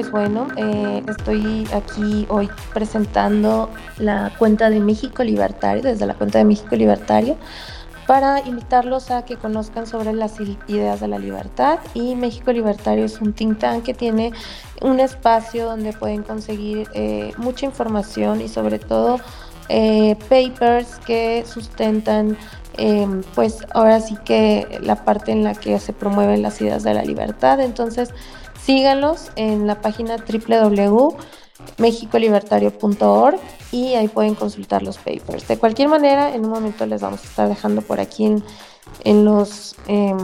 pues bueno, eh, estoy aquí hoy presentando la cuenta de México Libertario, desde la cuenta de México Libertario, para invitarlos a que conozcan sobre las ideas de la libertad. Y México Libertario es un think tank que tiene un espacio donde pueden conseguir eh, mucha información y sobre todo eh, papers que sustentan em, pues ahora sí que la parte en la que se promueven las ideas de la libertad. Entonces, síganlos en la página www.mexicolibertario.org y ahí pueden consultar los papers. De cualquier manera, en un momento les vamos a estar dejando por aquí en, los, em,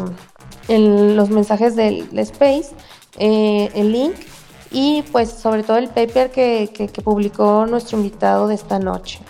en los mensajes del, Space eh, el link y pues sobre todo el paper que, publicó nuestro invitado de esta noche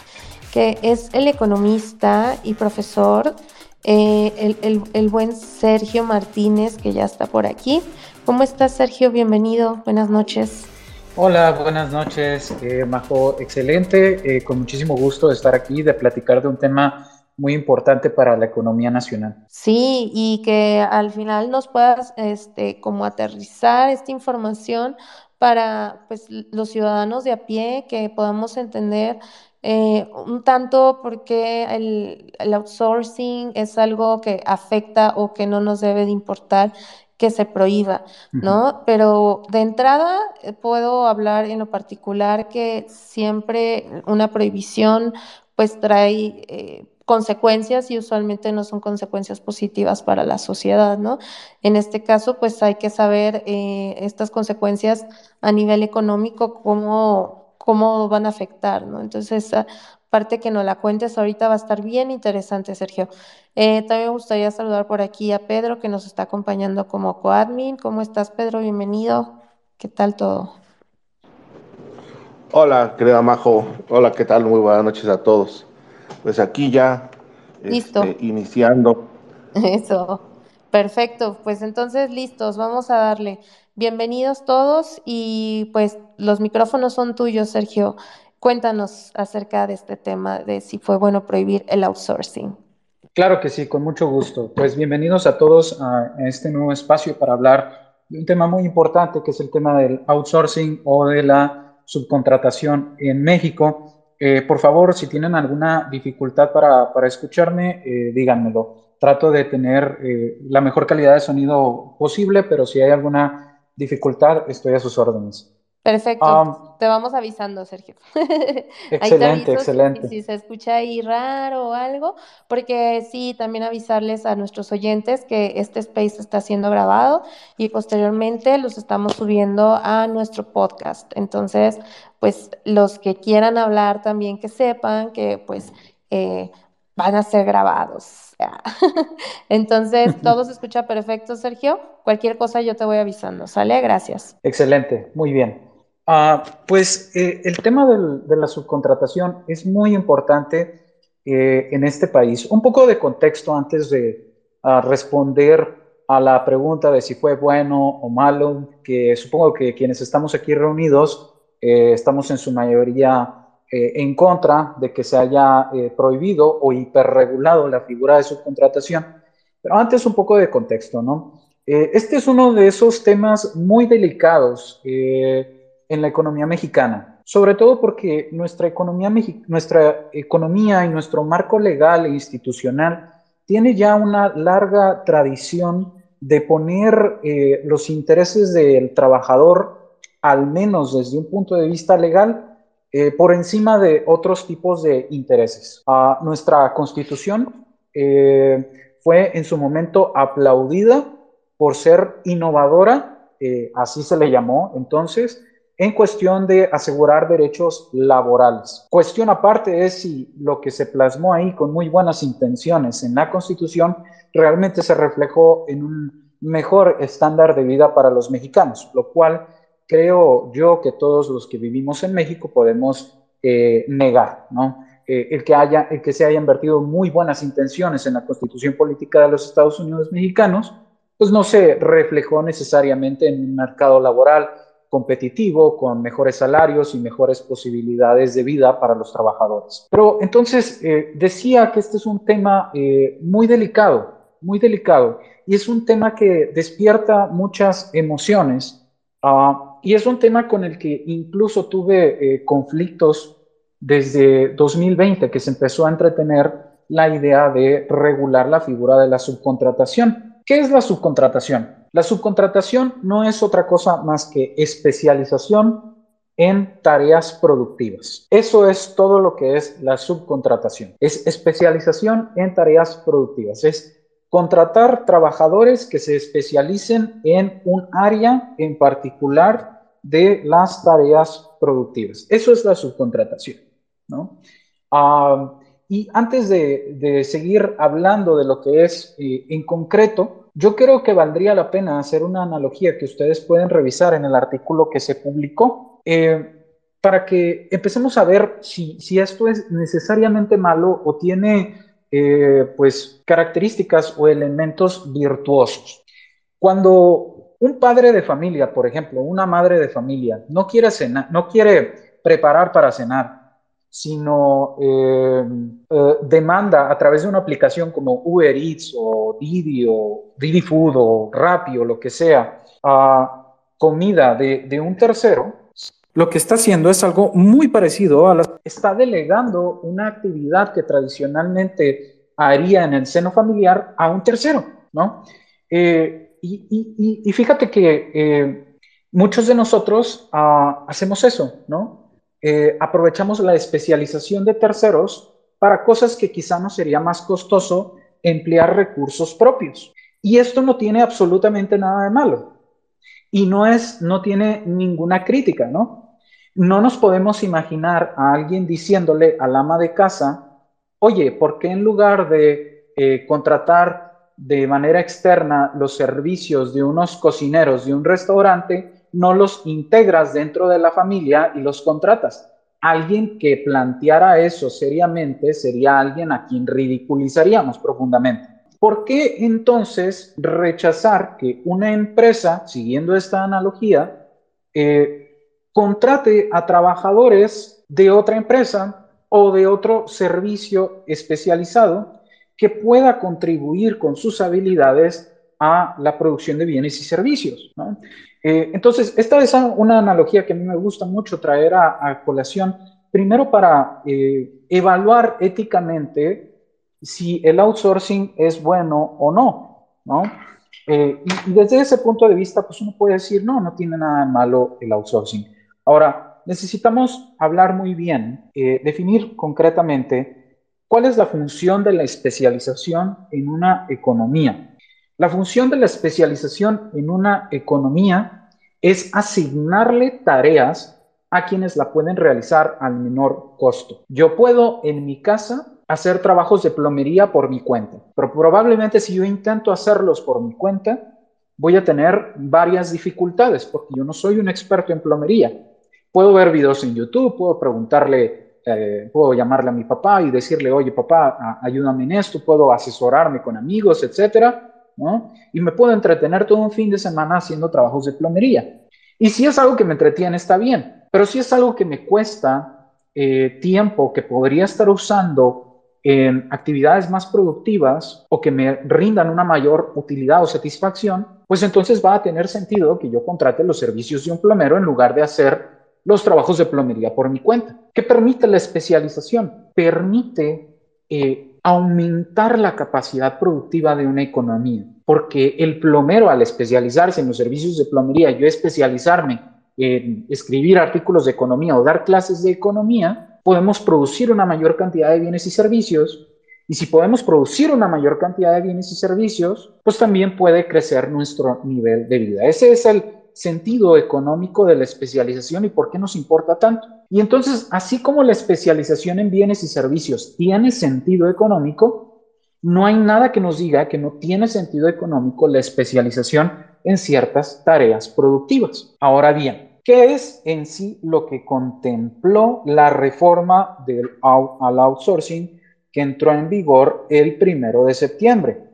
que es el economista y profesor, eh, el, buen Sergio Martínez, que ya está por aquí. ¿Cómo estás, Sergio? Bienvenido. Buenas noches. Hola, buenas noches, eh, Majo. Excelente, eh, con muchísimo gusto de estar aquí, de platicar de un tema muy importante para la economía nacional. Sí, y que al final nos puedas este, como aterrizar esta información para pues, los ciudadanos de a pie, que podamos entender eh, un tanto porque el, outsourcing es algo que afecta o que no nos debe de importar que se prohíba, ¿no? Pero de entrada eh, puedo hablar en lo particular que siempre una prohibición pues trae eh, consecuencias y usualmente no son consecuencias positivas para la sociedad, ¿no? En este caso, pues hay que saber estas consecuencias a nivel económico, cómo cómo van a afectar, ¿no? Entonces, esa parte que nos la cuentes ahorita va a estar bien interesante, Sergio. Eh, también me gustaría saludar por aquí a Pedro, que nos está acompañando como coadmin. ¿Cómo estás, Pedro? Bienvenido. ¿Qué tal todo? Hola, querida Majo. Hola, ¿qué tal? Muy buenas noches a todos. Pues aquí ya Listo. Este, iniciando. Eso. Perfecto. Pues entonces, listos. Vamos a darle. Bienvenidos todos y pues los micrófonos son tuyos, Sergio. Cuéntanos acerca de este tema de si fue bueno prohibir el outsourcing. Claro que sí, con mucho gusto. Pues bienvenidos a todos a este nuevo espacio para hablar de un tema muy importante que es el tema del outsourcing o de la subcontratación en México. Eh, por favor, si tienen alguna dificultad para, para escucharme, eh, díganmelo. Trato de tener eh, la mejor calidad de sonido posible, pero si hay alguna dificultad, estoy a sus órdenes. Perfecto. te vamos avisando, Sergio. excelente, excelente. Si, se escucha ahí raro o algo, porque sí, también avisarles a nuestros oyentes que este space está siendo grabado y posteriormente los estamos subiendo a nuestro podcast. Entonces, pues los que quieran hablar también que sepan que pues eh, van a ser grabados. Entonces, todo se escucha perfecto, Sergio. Cualquier cosa yo te voy avisando. ¿Sale? Gracias. Excelente, muy bien. Ah, pues eh, el tema de la subcontratación es muy importante eh, en este país. Un poco de contexto antes de ah, responder a la pregunta de si fue bueno o malo, que supongo que quienes estamos aquí reunidos eh, estamos en su mayoría eh, en contra de que se haya prohibido o hiperregulado la figura de subcontratación. Pero antes un poco de contexto, ¿no? Este es uno de esos temas muy delicados en la economía mexicana, sobre todo porque nuestra economía, nuestra economía y nuestro marco legal e institucional tiene ya una larga tradición de poner los intereses del trabajador, al menos desde un punto de vista legal, eh, por encima de otros tipos de intereses. Ah, nuestra constitución eh, fue en su momento aplaudida por ser innovadora, eh, así se le llamó entonces, en cuestión de asegurar derechos laborales. Cuestión aparte es si lo que se plasmó ahí con muy buenas intenciones en la Constitución realmente se reflejó en un mejor estándar de vida para los mexicanos, lo cual creo yo que todos los que vivimos en México podemos eh, negar, ¿no? Eh, el, que haya, el que se hayan invertido muy buenas intenciones en la constitución política de los Estados Unidos mexicanos, pues no se reflejó necesariamente en un mercado laboral competitivo, con mejores salarios y mejores posibilidades de vida para los trabajadores. Pero entonces eh, decía que este es un tema muy delicado, muy delicado, y es un tema que despierta muchas emociones. Uh, y es un tema con el que incluso tuve eh, conflictos desde 2020, que se empezó a entretener la idea de regular la figura de la subcontratación. ¿Qué es la subcontratación? La subcontratación no es otra cosa más que especialización en tareas productivas. Eso es todo lo que es la subcontratación. Es especialización en tareas productivas. Es contratar trabajadores que se especialicen en un área en particular de las tareas productivas. Eso es la subcontratación. ¿no? y antes de, seguir hablando de lo que es eh, en concreto, yo creo que valdría la pena hacer una analogía que ustedes pueden revisar en el artículo que se publicó eh, para que empecemos a ver si, si, esto es necesariamente malo o tiene eh, pues características o elementos virtuosos. Cuando un padre de familia, por ejemplo, una madre de familia, no quiere cenar, no quiere preparar para cenar, sino eh, demanda a través de una aplicación como Uber Eats o Didi o Didi Food o Rappi o lo que sea, a comida de, de un tercero, lo que está haciendo es algo muy parecido a la... Está delegando una actividad que tradicionalmente haría en el seno familiar a un tercero, ¿no? Eh, y, fíjate que eh, muchos de nosotros ah, hacemos eso, ¿no? Eh, aprovechamos la especialización de terceros para cosas que quizá no sería más costoso emplear recursos propios. Y esto no tiene absolutamente nada de malo. Y no es, no tiene ninguna crítica, ¿no? No nos podemos imaginar a alguien diciéndole al ama de casa, oye, ¿por qué en lugar de eh, contratar de manera externa los servicios de unos cocineros de un restaurante, no los integras dentro de la familia y los contratas? Alguien que planteara eso seriamente sería alguien a quien ridiculizaríamos profundamente. ¿Por qué entonces rechazar que una empresa, siguiendo esta analogía, eh, contrate a trabajadores de otra empresa o de otro servicio especializado que pueda contribuir con sus habilidades a la producción de bienes y servicios. Eh, entonces, esta es una analogía que a mí me gusta mucho traer a, colación, primero para eh, evaluar éticamente si el outsourcing es bueno o no, ¿no? Eh, y, y, desde ese punto de vista, pues uno puede decir, no, no tiene nada malo el outsourcing. Ahora, necesitamos hablar muy bien, eh, definir concretamente cuál es la función de la especialización en una economía. La función de la especialización en una economía es asignarle tareas a quienes la pueden realizar al menor costo. Yo puedo en mi casa hacer trabajos de plomería por mi cuenta, pero probablemente si yo intento hacerlos por mi cuenta, voy a tener varias dificultades porque yo no soy un experto en plomería puedo ver videos en YouTube, puedo preguntarle, eh, puedo llamarle a mi papá y decirle, oye papá, ayúdame en esto, puedo asesorarme con amigos, etcétera, Y me puedo entretener todo un fin de semana haciendo trabajos de plomería. Y si es algo que me entretiene, está bien, pero si es algo que me cuesta eh, tiempo que podría estar usando en actividades más productivas o que me rindan una mayor utilidad o satisfacción, pues entonces va a tener sentido que yo contrate los servicios de un plomero en lugar de hacer los trabajos de plomería por mi cuenta. ¿Qué permite la especialización? Permite eh, aumentar la capacidad productiva de una economía, porque el plomero al especializarse en los servicios de plomería, yo especializarme en escribir artículos de economía o dar clases de economía, podemos producir una mayor cantidad de bienes y servicios. Y si podemos producir una mayor cantidad de bienes y servicios, pues también puede crecer nuestro nivel de vida. Ese es el sentido económico de la especialización y por qué nos importa tanto. Y entonces, así como la especialización en bienes y servicios tiene sentido económico, no hay nada que nos diga que no tiene sentido económico la especialización en ciertas tareas productivas. Ahora bien, ¿qué es en sí lo que contempló la reforma del, outsourcing que entró en vigor el primero de septiembre?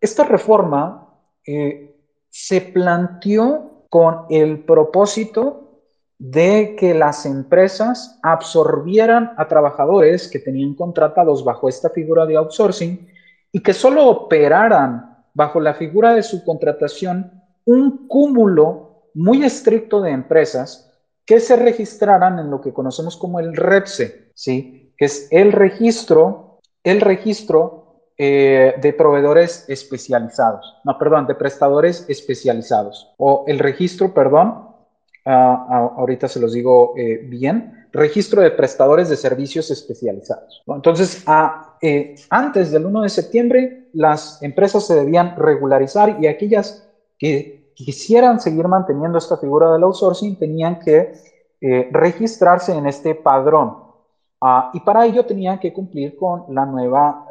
Esta reforma eh, se planteó con el propósito de que las empresas absorbieran a trabajadores que tenían contratados bajo esta figura de outsourcing y que solo operaran bajo la figura de subcontratación un cúmulo muy estricto de empresas que se registraran en lo que conocemos como el REPSE, ¿sí? que es el registro, el registro eh, de proveedores especializados, no, perdón, de prestadores especializados, o el registro, perdón, ah, ahorita se los digo eh, bien, registro de prestadores de servicios especializados. Entonces, eh, antes del 1 de septiembre, las empresas se debían regularizar y aquellas que quisieran seguir manteniendo esta figura del outsourcing tenían que eh, registrarse en este padrón. Ah, y para ello tenían que cumplir con la nueva,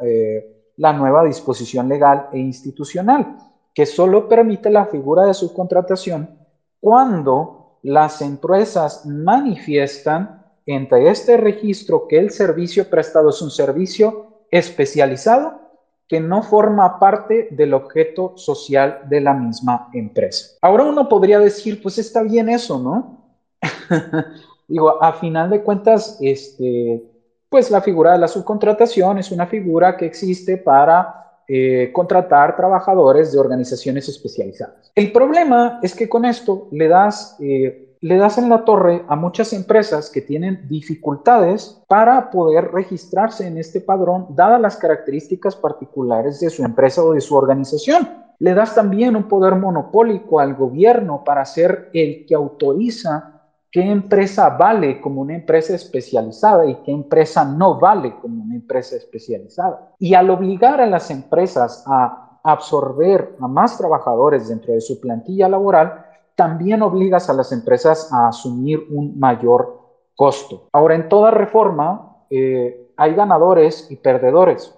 la nueva disposición legal e institucional, que solo permite la figura de subcontratación cuando las empresas manifiestan entre este registro que el servicio prestado es un servicio especializado que no forma parte del objeto social de la misma empresa. Ahora uno podría decir, pues está bien eso, ¿no? Digo, a final de cuentas, este, pues la figura de la subcontratación es una figura que existe para eh, contratar trabajadores de organizaciones especializadas. El problema es que con esto le das eh, le das en la torre a muchas empresas que tienen dificultades para poder registrarse en este padrón, dadas las características particulares de su empresa o de su organización. Le das también un poder monopólico al gobierno para ser el que autoriza qué empresa vale como una empresa especializada y qué empresa no vale como una empresa especializada. Y al obligar a las empresas a absorber a más trabajadores dentro de su plantilla laboral, también obligas a las empresas a asumir un mayor costo. Ahora, en toda reforma eh, hay ganadores y perdedores.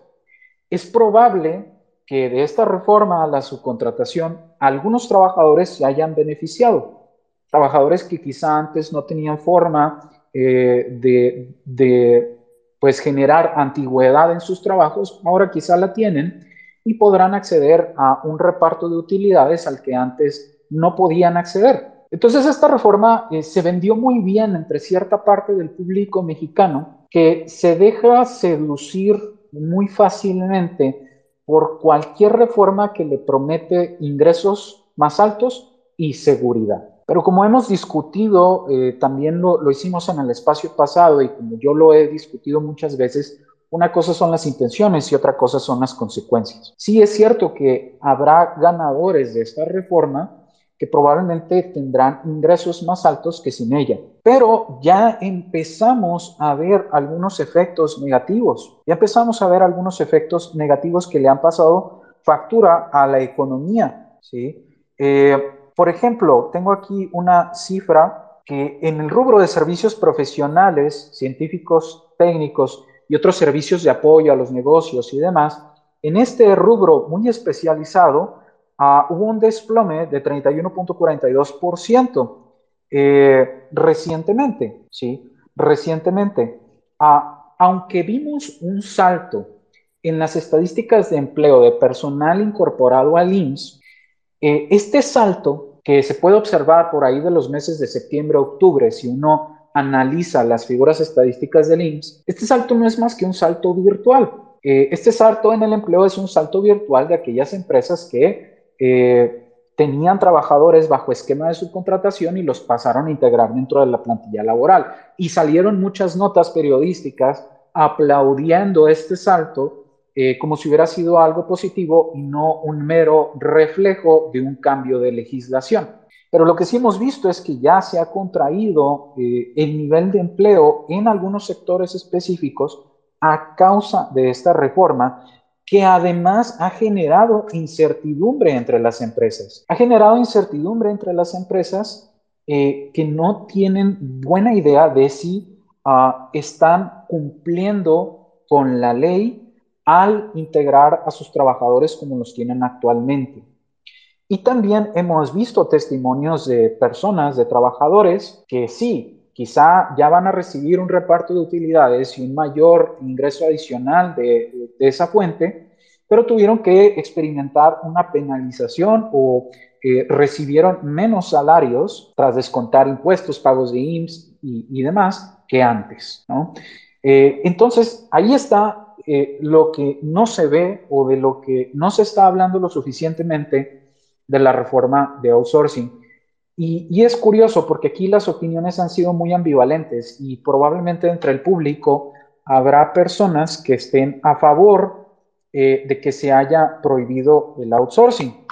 Es probable que de esta reforma a la subcontratación algunos trabajadores se hayan beneficiado. Trabajadores que quizá antes no tenían forma eh, de, de pues, generar antigüedad en sus trabajos, ahora quizá la tienen y podrán acceder a un reparto de utilidades al que antes no podían acceder. Entonces esta reforma eh, se vendió muy bien entre cierta parte del público mexicano que se deja seducir muy fácilmente por cualquier reforma que le promete ingresos más altos y seguridad. Pero como hemos discutido, eh, también lo, lo hicimos en el espacio pasado y como yo lo he discutido muchas veces, una cosa son las intenciones y otra cosa son las consecuencias. Sí es cierto que habrá ganadores de esta reforma, que probablemente tendrán ingresos más altos que sin ella. Pero ya empezamos a ver algunos efectos negativos, ya empezamos a ver algunos efectos negativos que le han pasado factura a la economía. ¿sí? Eh, por ejemplo, tengo aquí una cifra que en el rubro de servicios profesionales, científicos, técnicos y otros servicios de apoyo a los negocios y demás, en este rubro muy especializado, Ah, hubo un desplome de 31.42% eh, recientemente, ¿sí? Recientemente. Ah, aunque vimos un salto en las estadísticas de empleo de personal incorporado al IMSS, eh, este salto que se puede observar por ahí de los meses de septiembre a octubre, si uno analiza las figuras estadísticas del IMSS, este salto no es más que un salto virtual. Eh, este salto en el empleo es un salto virtual de aquellas empresas que eh, tenían trabajadores bajo esquema de subcontratación y los pasaron a integrar dentro de la plantilla laboral. Y salieron muchas notas periodísticas aplaudiendo este salto eh, como si hubiera sido algo positivo y no un mero reflejo de un cambio de legislación. Pero lo que sí hemos visto es que ya se ha contraído eh, el nivel de empleo en algunos sectores específicos a causa de esta reforma que además ha generado incertidumbre entre las empresas. Ha generado incertidumbre entre las empresas eh, que no tienen buena idea de si ah, están cumpliendo con la ley al integrar a sus trabajadores como los tienen actualmente. Y también hemos visto testimonios de personas, de trabajadores, que sí, quizá ya van a recibir un reparto de utilidades y un mayor ingreso adicional de, esa fuente, pero tuvieron que experimentar una penalización o eh, recibieron menos salarios tras descontar impuestos, pagos de IMSS y, demás que antes. Eh, entonces, ahí está lo que no se ve o de lo que no se está hablando lo suficientemente de la reforma de outsourcing Y, es curioso porque aquí las opiniones han sido muy ambivalentes y probablemente entre el público habrá personas que estén a favor eh, de que se haya prohibido el outsourcing.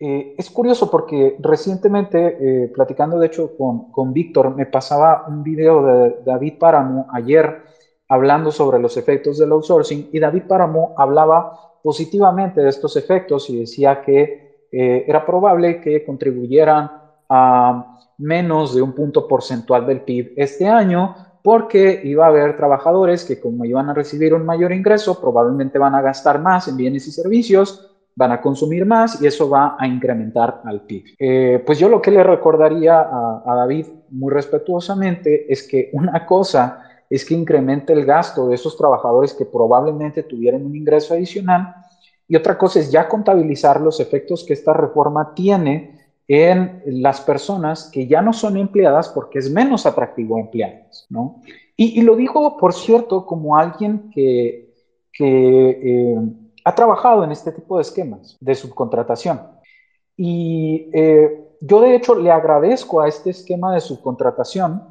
Eh, es curioso porque recientemente, eh, platicando de hecho con, con Víctor, me pasaba un video de David Páramo ayer hablando sobre los efectos del outsourcing y David Páramo hablaba positivamente de estos efectos y decía que eh, era probable que contribuyeran a menos de un punto porcentual del PIB este año porque iba a haber trabajadores que como iban a recibir un mayor ingreso, probablemente van a gastar más en bienes y servicios van a consumir más y eso va a incrementar al PIB. Eh, pues yo lo que le recordaría a, David muy respetuosamente es que una cosa es que incremente el gasto de esos trabajadores que probablemente tuvieran un ingreso adicional y otra cosa es ya contabilizar los efectos que esta reforma tiene en las personas que ya no son empleadas porque es menos atractivo emplearlas, ¿no? Y, lo digo, por cierto, como alguien que, que eh, ha trabajado en este tipo de esquemas de subcontratación. Y eh, yo de hecho le agradezco a este esquema de subcontratación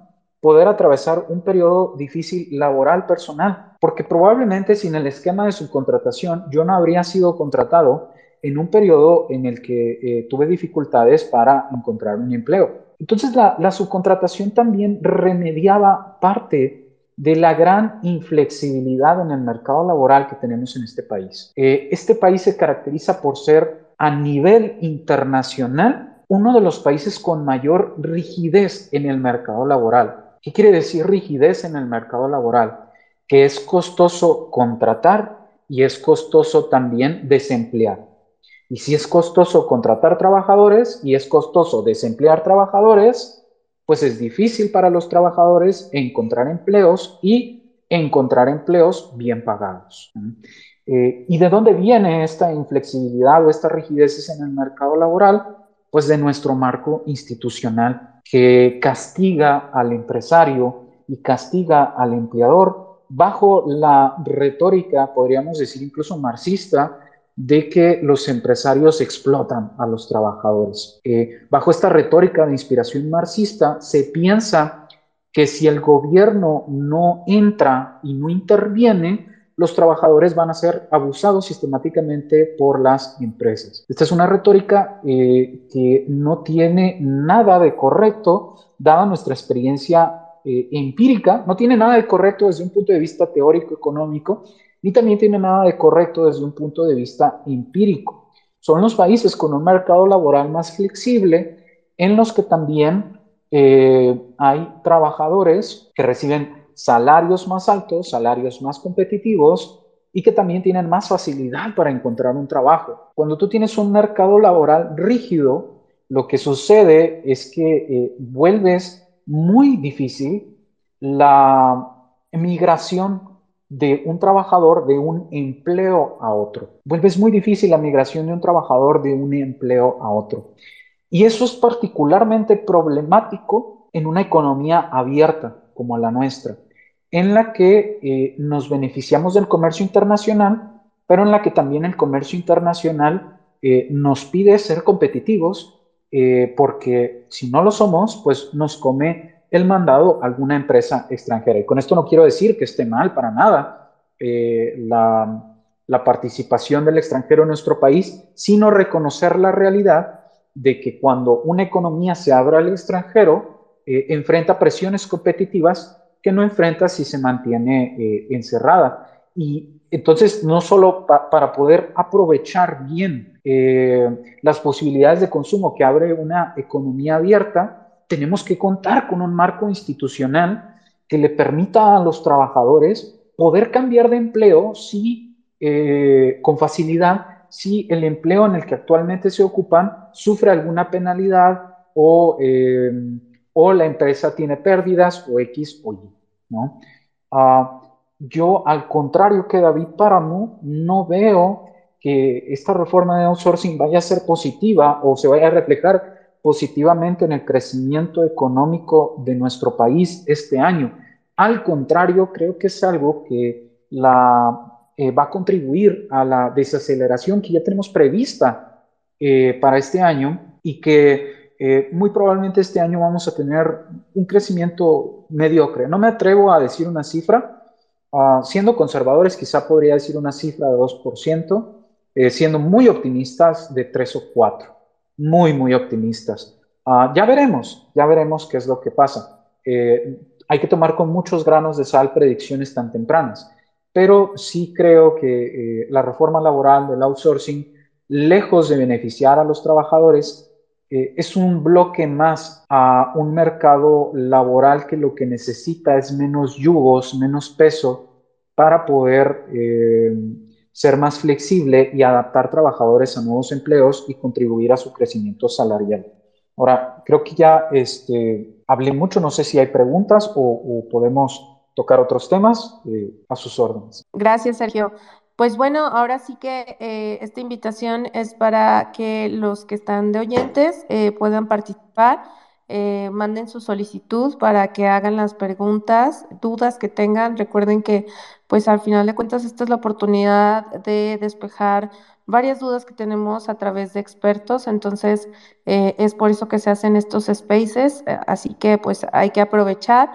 poder atravesar un periodo difícil laboral personal, porque probablemente sin el esquema de subcontratación yo no habría sido contratado en un periodo en el que eh, tuve dificultades para encontrar un empleo. Entonces la, la subcontratación también remediaba parte de la gran inflexibilidad en el mercado laboral que tenemos en este país. Eh, este país se caracteriza por ser a nivel internacional uno de los países con mayor rigidez en el mercado laboral. ¿Qué quiere decir rigidez en el mercado laboral? Que es costoso contratar y es costoso también desemplear. Y si es costoso contratar trabajadores y es costoso desemplear trabajadores, pues es difícil para los trabajadores encontrar empleos y encontrar empleos bien pagados. Eh, ¿Y de dónde viene esta inflexibilidad o esta rigidez en el mercado laboral? Pues de nuestro marco institucional que castiga al empresario y castiga al empleador bajo la retórica, podríamos decir incluso marxista, de que los empresarios explotan a los trabajadores. Eh, bajo esta retórica de inspiración marxista, se piensa que si el gobierno no entra y no interviene, los trabajadores van a ser abusados sistemáticamente por las empresas. Esta es una retórica eh, que no tiene nada de correcto, dada nuestra experiencia eh, empírica, no tiene nada de correcto desde un punto de vista teórico económico, ni también tiene nada de correcto desde un punto de vista empírico. Son los países con un mercado laboral más flexible en los que también eh, hay trabajadores que reciben salarios más altos, salarios más competitivos y que también tienen más facilidad para encontrar un trabajo. Cuando tú tienes un mercado laboral rígido, lo que sucede es que eh, vuelves muy difícil la migración de un trabajador de un empleo a otro. Vuelves muy difícil la migración de un trabajador de un empleo a otro. Y eso es particularmente problemático en una economía abierta como la nuestra, en la que eh, nos beneficiamos del comercio internacional, pero en la que también el comercio internacional eh, nos pide ser competitivos, eh, porque si no lo somos, pues nos come el mandado alguna empresa extranjera. Y con esto no quiero decir que esté mal para nada eh, la, participación del extranjero en nuestro país, sino reconocer la realidad de que cuando una economía se abre al extranjero, eh, enfrenta presiones competitivas que no enfrenta si se mantiene eh, encerrada. Y entonces, no solo para poder aprovechar bien las posibilidades de consumo que abre una economía abierta, tenemos que contar con un marco institucional que le permita a los trabajadores poder cambiar de empleo si, eh, con facilidad si el empleo en el que actualmente se ocupan sufre alguna penalidad o, eh, o la empresa tiene pérdidas o X o Y. ¿no? Ah, yo, al contrario que David Páramo, no veo que esta reforma de outsourcing vaya a ser positiva o se vaya a reflejar positivamente en el crecimiento económico de nuestro país este año. Al contrario, creo que es algo que la, eh, va a contribuir a la desaceleración que ya tenemos prevista eh, para este año y que eh, muy probablemente este año vamos a tener un crecimiento mediocre. No me atrevo a decir una cifra. Ah, siendo conservadores, quizá podría decir una cifra de 2%, eh, siendo muy optimistas de 3 o 4. Muy, muy optimistas. Ah, ya veremos, ya veremos qué es lo que pasa. Eh, hay que tomar con muchos granos de sal predicciones tan tempranas, pero sí creo que la reforma laboral del outsourcing, lejos de beneficiar a los trabajadores, eh, es un bloque más a un mercado laboral que lo que necesita es menos yugos, menos peso para poder eh, ser más flexible y adaptar trabajadores a nuevos empleos y contribuir a su crecimiento salarial. Ahora, creo que ya este, hablé mucho, no sé si hay preguntas o, podemos tocar otros temas eh, a sus órdenes. Gracias, Sergio. Pues bueno, ahora sí que eh, esta invitación es para que los que están de oyentes eh, puedan participar, eh, manden su solicitud para que hagan las preguntas, dudas que tengan. Recuerden que pues al final de cuentas esta es la oportunidad de despejar varias dudas que tenemos a través de expertos, entonces es por eso que se hacen estos spaces, así que pues hay que aprovechar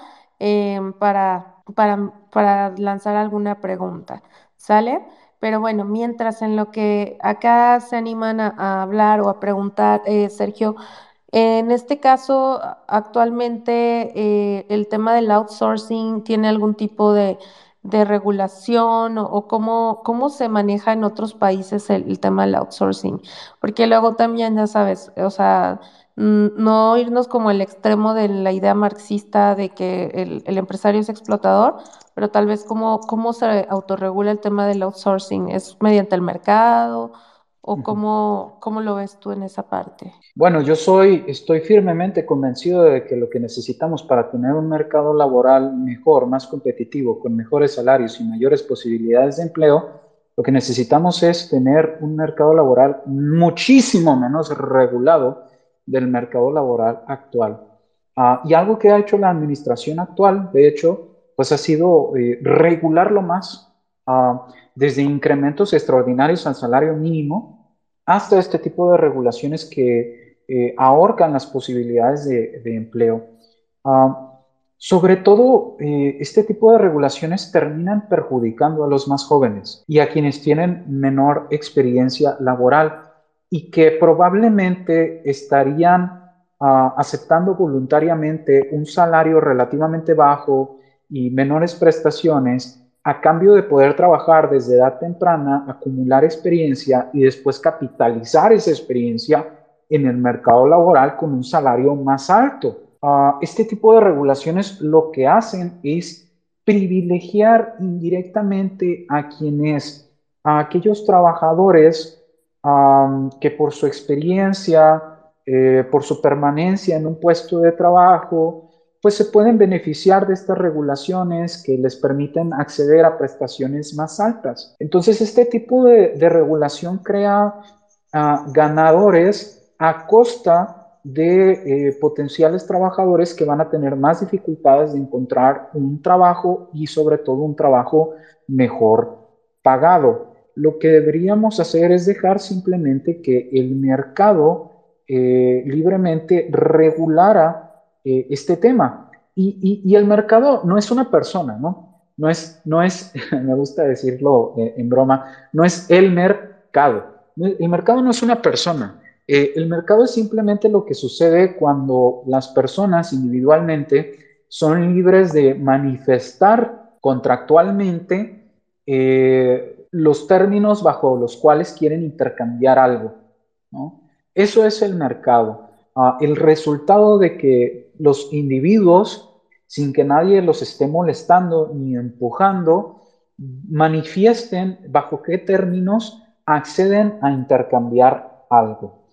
para lanzar alguna pregunta. ¿Sale? Pero bueno, mientras en lo que acá se animan a, hablar o a preguntar, eh, Sergio, en este caso, actualmente eh, el tema del outsourcing tiene algún tipo de, regulación o, cómo, cómo, se maneja en otros países el, tema del outsourcing. Porque luego también, ya sabes, o sea, no irnos como el extremo de la idea marxista de que el, el empresario es explotador, pero tal vez cómo, cómo se autorregula el tema del outsourcing, ¿es mediante el mercado o cómo, cómo lo ves tú en esa parte? Bueno, yo soy, estoy firmemente convencido de que lo que necesitamos para tener un mercado laboral mejor, más competitivo, con mejores salarios y mayores posibilidades de empleo, lo que necesitamos es tener un mercado laboral muchísimo menos regulado del mercado laboral actual. Ah, y algo que ha hecho la administración actual, de hecho, pues ha sido eh, regularlo más, ah, desde incrementos extraordinarios al salario mínimo hasta este tipo de regulaciones que eh, ahorcan las posibilidades de, empleo. Ah, sobre todo, eh, este tipo de regulaciones terminan perjudicando a los más jóvenes y a quienes tienen menor experiencia laboral y que probablemente estarían ah, aceptando voluntariamente un salario relativamente bajo y menores prestaciones a cambio de poder trabajar desde edad temprana, acumular experiencia y después capitalizar esa experiencia en el mercado laboral con un salario más alto. Ah, este tipo de regulaciones lo que hacen es privilegiar indirectamente a quienes, a aquellos trabajadores que por su experiencia, eh, por su permanencia en un puesto de trabajo, pues se pueden beneficiar de estas regulaciones que les permiten acceder a prestaciones más altas. Entonces, este tipo de, regulación crea ah, ganadores a costa de eh, potenciales trabajadores que van a tener más dificultades de encontrar un trabajo y sobre todo un trabajo mejor pagado. Lo que deberíamos hacer es dejar simplemente que el mercado eh, libremente regulara eh, este tema. Y, el mercado no es una persona, ¿no? No es, no es me gusta decirlo eh, en broma, no es el mercado. El mercado no es una persona. Eh, el mercado es simplemente lo que sucede cuando las personas individualmente son libres de manifestar contractualmente los términos bajo los cuales quieren intercambiar algo. ¿no? Eso es el mercado. Ah, el resultado de que los individuos, sin que nadie los esté molestando ni empujando, manifiesten bajo qué términos acceden a intercambiar algo.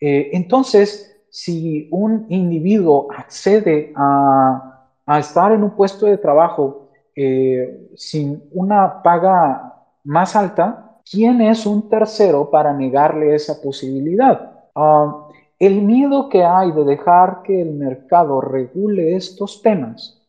Eh, entonces, si un individuo accede a, estar en un puesto de trabajo eh, sin una paga más alta, ¿quién es un tercero para negarle esa posibilidad? Ah, el miedo que hay de dejar que el mercado regule estos temas,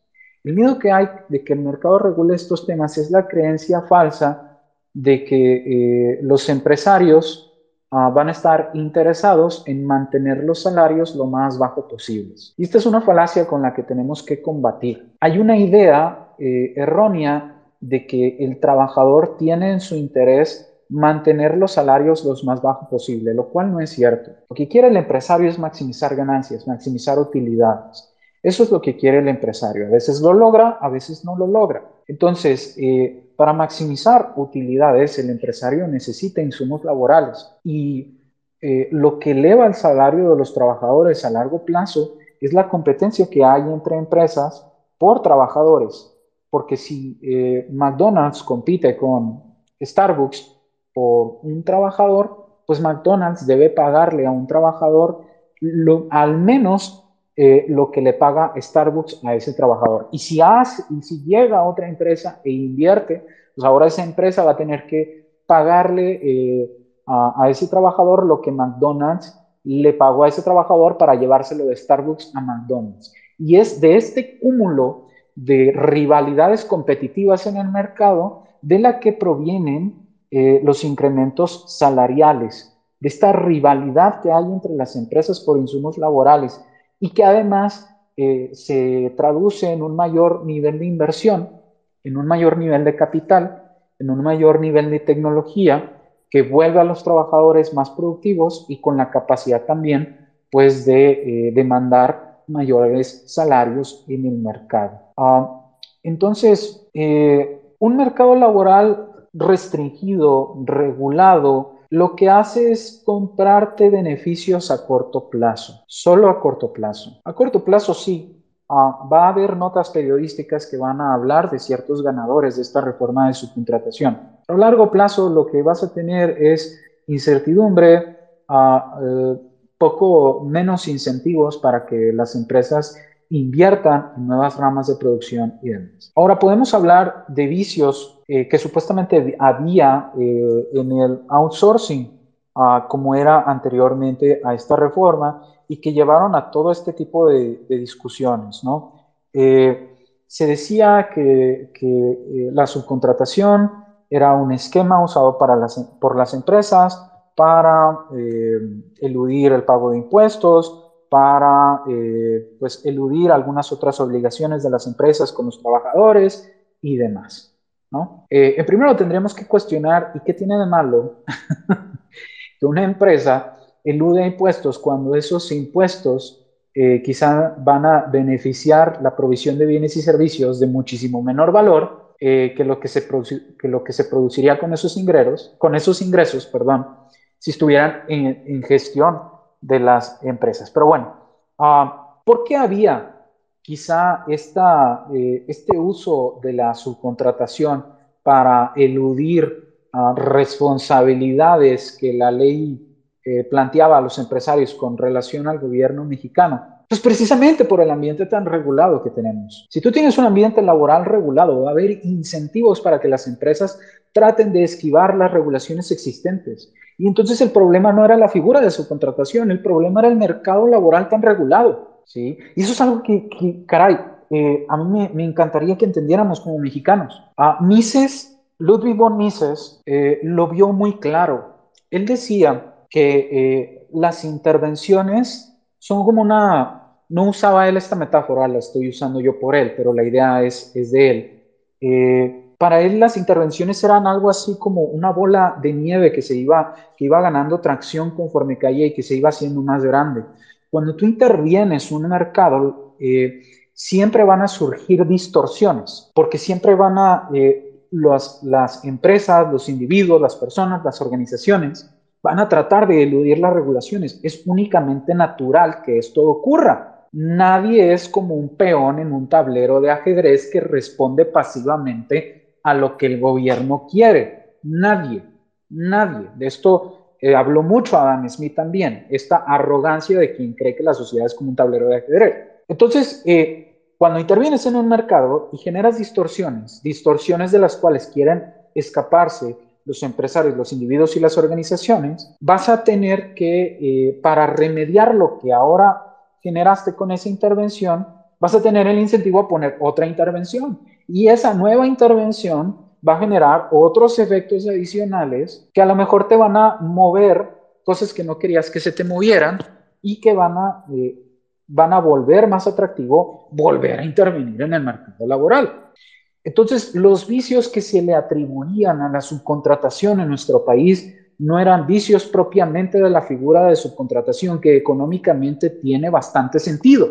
el miedo que hay de que el mercado regule estos temas es la creencia falsa de que eh, los empresarios ah, van a estar interesados en mantener los salarios lo más bajo posibles. Y esta es una falacia con la que tenemos que combatir. Hay una idea eh, errónea de que el trabajador tiene en su interés mantener los salarios los más bajos posible, lo cual no es cierto. Lo que quiere el empresario es maximizar ganancias, maximizar utilidades. Eso es lo que quiere el empresario. A veces lo logra, a veces no lo logra. Entonces, eh, para maximizar utilidades, el empresario necesita insumos laborales y eh, lo que eleva el salario de los trabajadores a largo plazo es la competencia que hay entre empresas por trabajadores. Porque si eh, McDonald's compite con Starbucks por un trabajador, pues McDonald's debe pagarle a un trabajador al menos eh, lo que le paga Starbucks a ese trabajador. Y si, hace, y si llega otra empresa e invierte, pues ahora esa empresa va a tener que pagarle eh, a, a, ese trabajador lo que McDonald's le pagó a ese trabajador para llevárselo de Starbucks a McDonald's. Y es de este cúmulo de rivalidades competitivas en el mercado de la que provienen eh, los incrementos salariales, de esta rivalidad que hay entre las empresas por insumos laborales y que además eh, se traduce en un mayor nivel de inversión, en un mayor nivel de capital, en un mayor nivel de tecnología que vuelve a los trabajadores más productivos y con la capacidad también pues de eh, demandar mayores salarios en el mercado. Ah, entonces, un mercado laboral restringido, regulado, lo que hace es comprarte beneficios a corto plazo, solo a corto plazo. A corto plazo sí, ah, va a haber notas periodísticas que van a hablar de ciertos ganadores de esta reforma de subcontratación. A largo plazo lo que vas a tener es incertidumbre, ah, eh, poco menos incentivos para que las empresas inviertan en nuevas ramas de producción y demás. Ahora podemos hablar de vicios eh, que supuestamente había eh, en el outsourcing, uh, como era anteriormente a esta reforma, y que llevaron a todo este tipo de, discusiones. ¿no? Eh, se decía que, la subcontratación era un esquema usado para las, por las empresas para eludir el pago de impuestos, para pues, eludir algunas otras obligaciones de las empresas con los trabajadores y demás. ¿No? Eh, primero tendríamos que cuestionar, ¿y qué tiene de malo que una empresa elude impuestos cuando esos impuestos eh, quizá van a beneficiar la provisión de bienes y servicios de muchísimo menor valor que, lo que, se que lo que se produciría con esos ingresos, con esos ingresos perdón, si estuvieran en, gestión de las empresas. Pero bueno, uh, ¿por qué había quizá eh, este uso de la subcontratación para eludir uh, responsabilidades que la ley eh, planteaba a los empresarios con relación al gobierno mexicano? Pues precisamente por el ambiente tan regulado que tenemos. Si tú tienes un ambiente laboral regulado, va a haber incentivos para que las empresas traten de esquivar las regulaciones existentes. Y entonces el problema no era la figura de su contratación, el problema era el mercado laboral tan regulado. ¿Sí? Y eso es algo que, caray, eh, a mí me, encantaría que entendiéramos como mexicanos. A Mises, Ludwig von Mises, eh, lo vio muy claro. Él decía que eh, las intervenciones son como una, no usaba él esta metáfora, la estoy usando yo por él, pero la idea es, es de él para él las intervenciones eran algo así como una bola de nieve que se iba, que iba ganando tracción conforme caía y que se iba haciendo más grande. Cuando tú intervienes en un mercado, eh, siempre van a surgir distorsiones, porque siempre van a, eh, las empresas, los individuos, las personas, las organizaciones, van a tratar de eludir las regulaciones. Es únicamente natural que esto ocurra. Nadie es como un peón en un tablero de ajedrez que responde pasivamente a lo que el gobierno quiere. Nadie, nadie. De esto eh, habló mucho Adam Smith también, esta arrogancia de quien cree que la sociedad es como un tablero de ajedrez. Entonces, eh, cuando intervienes en un mercado y generas distorsiones, distorsiones de las cuales quieren escaparse los empresarios, los individuos y las organizaciones, vas a tener que, eh, para remediar lo que ahora generaste con esa intervención, vas a tener el incentivo a poner otra intervención. Y esa nueva intervención va a generar otros efectos adicionales que a lo mejor te van a mover cosas que no querías que se te movieran y que van a, eh, van a volver más atractivo volver a intervenir en el mercado laboral. Entonces, los vicios que se le atribuían a la subcontratación en nuestro país no eran vicios propiamente de la figura de subcontratación, que económicamente tiene bastante sentido.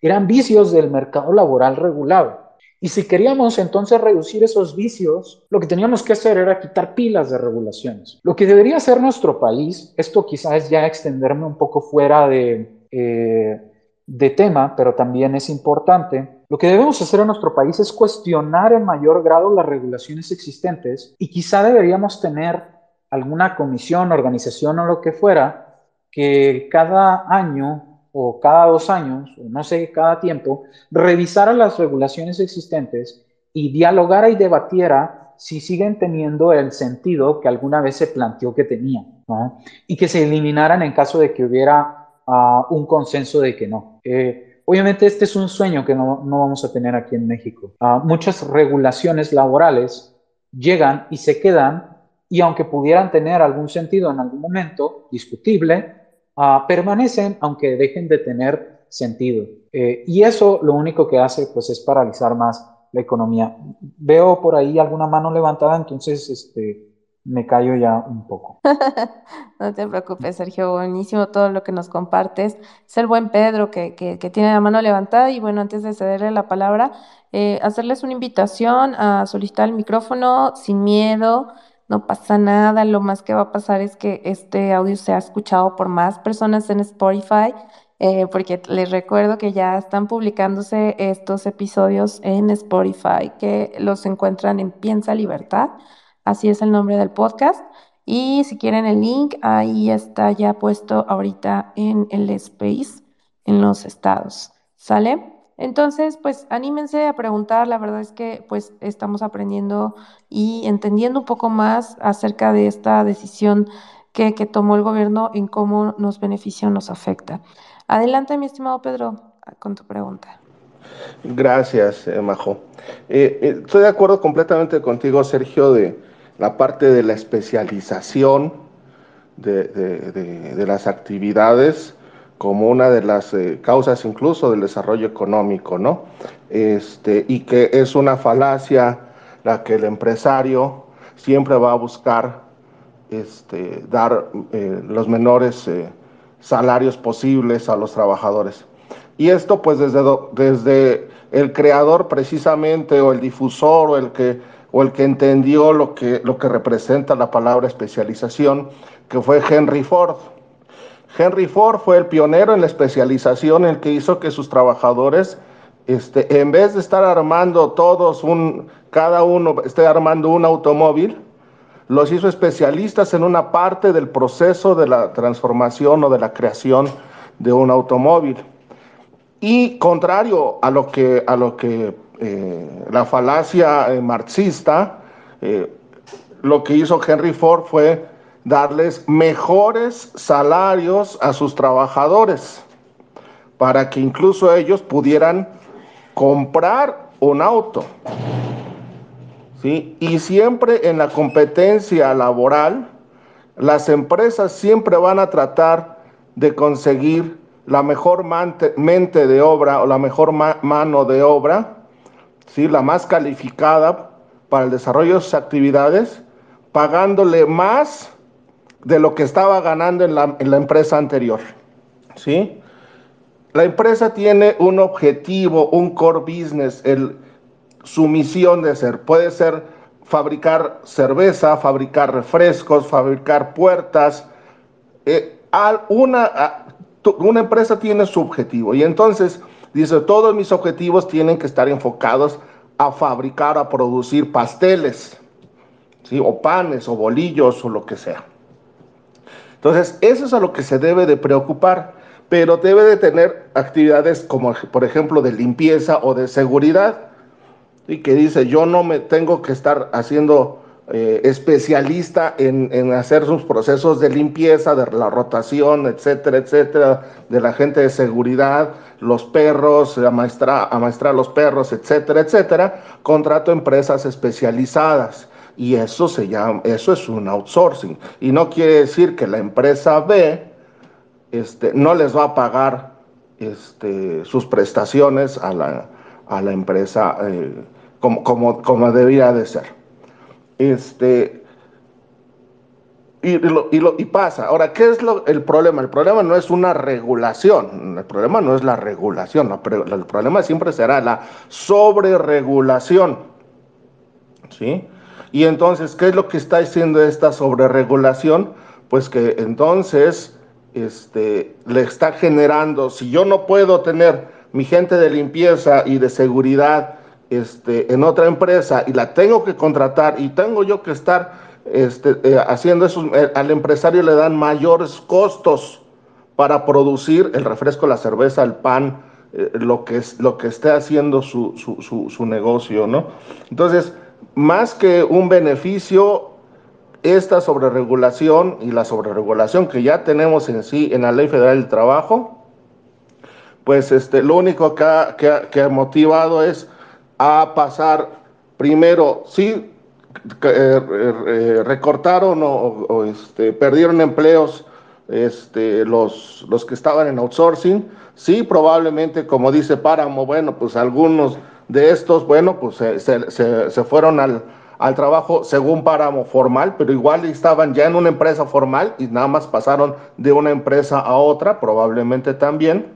Eran vicios del mercado laboral regulado. Y si queríamos entonces reducir esos vicios, lo que teníamos que hacer era quitar pilas de regulaciones. Lo que debería hacer nuestro país, esto quizás es ya extenderme un poco fuera de, eh, de tema, pero también es importante. Lo que debemos hacer en nuestro país es cuestionar en mayor grado las regulaciones existentes y quizá deberíamos tener alguna comisión, organización o lo que fuera que cada año o cada dos años, o no sé, cada tiempo, revisara las regulaciones existentes y dialogara y debatiera si siguen teniendo el sentido que alguna vez se planteó que tenían, y que se eliminaran en caso de que hubiera uh, un consenso de que no. Eh, obviamente este es un sueño que no, no vamos a tener aquí en México. Uh, muchas regulaciones laborales llegan y se quedan y aunque pudieran tener algún sentido en algún momento, discutible, uh, permanecen aunque dejen de tener sentido. Eh, y eso lo único que hace pues es paralizar más la economía. Veo por ahí alguna mano levantada, entonces este, me callo ya un poco. no te preocupes, Sergio, buenísimo todo lo que nos compartes. Es el buen Pedro que, que, que tiene la mano levantada y bueno, antes de cederle la palabra, eh, hacerles una invitación a solicitar el micrófono sin miedo no pasa nada, lo más que va a pasar es que este audio sea escuchado por más personas en Spotify, eh, porque les recuerdo que ya están publicándose estos episodios en Spotify, que los encuentran en Piensa Libertad, así es el nombre del podcast. Y si quieren el link, ahí está ya puesto ahorita en el space, en los estados. ¿Sale? Entonces, pues anímense a preguntar, la verdad es que pues estamos aprendiendo y entendiendo un poco más acerca de esta decisión que, que tomó el gobierno en cómo nos beneficia o nos afecta. Adelante, mi estimado Pedro, con tu pregunta. Gracias, eh, Majo. Eh, eh, estoy de acuerdo completamente contigo, Sergio, de la parte de la especialización de, de, de, de las actividades como una de las eh, causas incluso del desarrollo económico, ¿no? Este, y que es una falacia la que el empresario siempre va a buscar este, dar eh, los menores eh, salarios posibles a los trabajadores. Y esto pues desde, desde el creador precisamente o el difusor o el que, o el que entendió lo que, lo que representa la palabra especialización, que fue Henry Ford. Henry Ford fue el pionero en la especialización, el que hizo que sus trabajadores, este, en vez de estar armando todos un, cada uno esté armando un automóvil, los hizo especialistas en una parte del proceso de la transformación o de la creación de un automóvil. Y contrario a lo que, a lo que eh, la falacia eh, marxista, eh, lo que hizo Henry Ford fue darles mejores salarios a sus trabajadores para que incluso ellos pudieran comprar un auto. ¿Sí? Y siempre en la competencia laboral, las empresas siempre van a tratar de conseguir la mejor mente de obra o la mejor mano de obra, ¿sí? la más calificada para el desarrollo de sus actividades, pagándole más de lo que estaba ganando en la, en la empresa anterior. ¿sí? La empresa tiene un objetivo, un core business, su misión de ser. Puede ser fabricar cerveza, fabricar refrescos, fabricar puertas. Eh, una, una empresa tiene su objetivo y entonces dice, todos mis objetivos tienen que estar enfocados a fabricar, a producir pasteles, ¿sí? o panes, o bolillos, o lo que sea. Entonces, eso es a lo que se debe de preocupar, pero debe de tener actividades como, por ejemplo, de limpieza o de seguridad, y que dice, yo no me tengo que estar haciendo eh, especialista en, en, hacer sus procesos de limpieza, de la rotación, etcétera, etcétera, de la gente de seguridad, los perros, amaestrar, amaestrar los perros, etcétera, etcétera, contrato empresas especializadas y eso se llama, eso es un outsourcing. Y no quiere decir que la empresa B este, no les va a pagar este, sus prestaciones a la, a la empresa eh, como, como, como debía de ser. Este, y, y, y, pasa. Ahora, ¿qué es lo, el problema? El problema no es una regulación, el problema no es la regulación, el problema siempre será la sobreregulación. ¿Sí? Y entonces, ¿qué es lo que está haciendo esta sobreregulación? Pues que entonces este, le está generando, si yo no puedo tener mi gente de limpieza y de seguridad este, en otra empresa y la tengo que contratar y tengo yo que estar este, eh, haciendo eso, eh, al empresario le dan mayores costos para producir el refresco, la cerveza, el pan, eh, lo, que es, lo que esté haciendo su, su, su, negocio, ¿no? Entonces, más que un beneficio, esta sobreregulación y la sobreregulación que ya tenemos en sí en la Ley Federal del Trabajo, pues este, lo único que ha, motivado es a pasar primero, sí, eh, eh, recortaron o, este, perdieron empleos este, los, los que estaban en outsourcing. Sí, probablemente, como dice Páramo, bueno, pues algunos de estos, bueno, pues se, se, fueron al, al, trabajo según Páramo formal, pero igual estaban ya en una empresa formal y nada más pasaron de una empresa a otra, probablemente también.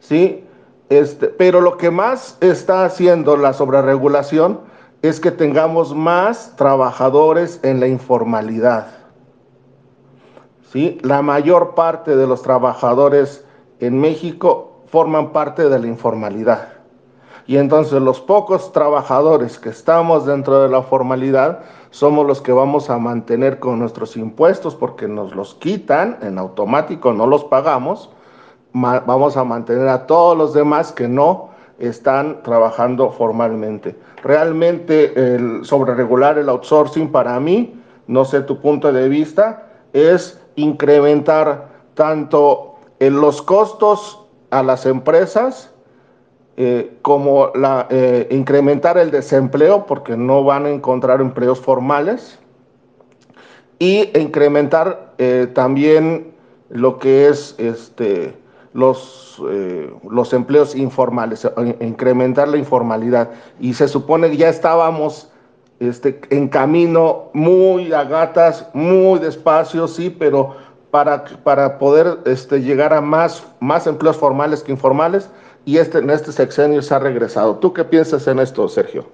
Sí, este, pero lo que más está haciendo la sobreregulación es que tengamos más trabajadores en la informalidad. ¿Sí? La mayor parte de los trabajadores en México forman parte de la informalidad. Y entonces los pocos trabajadores que estamos dentro de la formalidad somos los que vamos a mantener con nuestros impuestos porque nos los quitan en automático, no los pagamos. vamos a mantener a todos los demás que no están trabajando formalmente. Realmente el sobre regular el outsourcing para mí, no sé tu punto de vista, es incrementar tanto en los costos a las empresas eh, como la, eh, incrementar el desempleo porque no van a encontrar empleos formales y incrementar eh, también lo que es este, los, los empleos informales, incrementar la informalidad. Y se supone que ya estábamos este, en camino muy a gatas, muy despacio, sí, pero para, para poder este, llegar a más, más empleos formales que informales, y este, en este sexenio se ha regresado. ¿Tú qué piensas en esto, Sergio?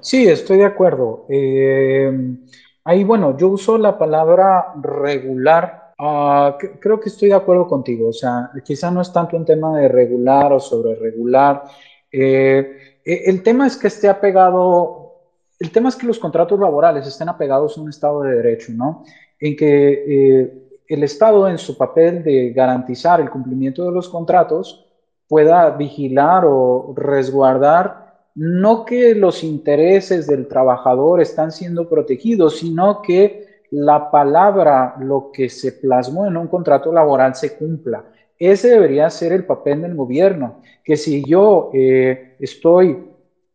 Sí, estoy de acuerdo. Eh, ahí, bueno, yo uso la palabra regular Ah, creo que estoy de acuerdo contigo, o sea, quizá no es tanto un tema de regular o sobre regular. Eh, e, el tema es que esté apegado, el tema es que los contratos laborales estén apegados a un Estado de Derecho, ¿no? En que eh, el Estado en su papel de garantizar el cumplimiento de los contratos pueda vigilar o resguardar no que los intereses del trabajador están siendo protegidos, sino que la palabra, lo que se plasmó en un contrato laboral se cumpla. Ese debería ser el papel del gobierno, que si yo eh, estoy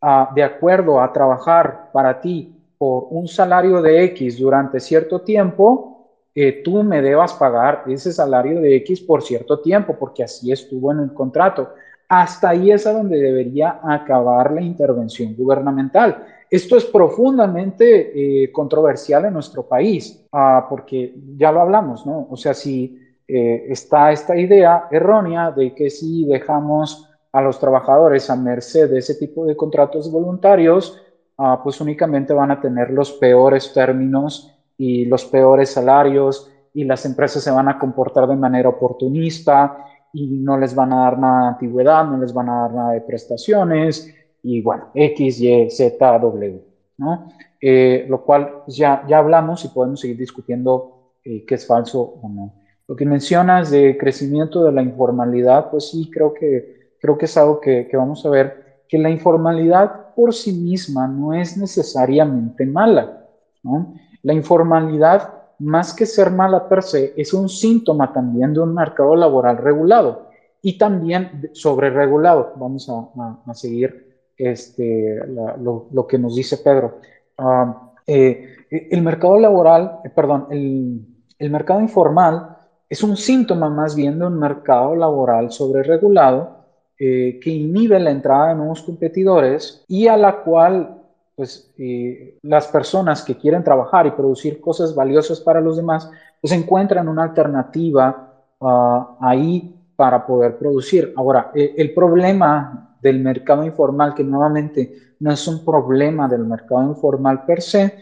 ah, de acuerdo a trabajar para ti por un salario de X durante cierto tiempo, eh, tú me debas pagar ese salario de X por cierto tiempo, porque así estuvo en el contrato. Hasta ahí es a donde debería acabar la intervención gubernamental. Esto es profundamente eh, controversial en nuestro país, ah, porque ya lo hablamos, ¿no? O sea, si eh, está esta idea errónea de que si dejamos a los trabajadores a merced de ese tipo de contratos voluntarios, ah, pues únicamente van a tener los peores términos y los peores salarios y las empresas se van a comportar de manera oportunista y no les van a dar nada de antigüedad, no les van a dar nada de prestaciones y bueno, X, Y, Z, W, ¿no? Eh, lo cual ya, ya hablamos y podemos seguir discutiendo eh, qué es falso o no. Lo que mencionas de crecimiento de la informalidad, pues sí, creo que, creo que es algo que, que vamos a ver, que la informalidad por sí misma no es necesariamente mala, ¿no? La informalidad, más que ser mala per se, es un síntoma también de un mercado laboral regulado y también sobre regulado. Vamos a, seguir este, lo, que nos dice Pedro. Ah, eh, el mercado laboral, eh, perdón, el, el mercado informal es un síntoma más bien de un mercado laboral sobreregulado eh, que inhibe la entrada de nuevos competidores y a la cual pues, eh, las personas que quieren trabajar y producir cosas valiosas para los demás, pues encuentran una alternativa ah, ahí para poder producir. Ahora, eh, el problema del mercado informal, que nuevamente no es un problema del mercado informal per se,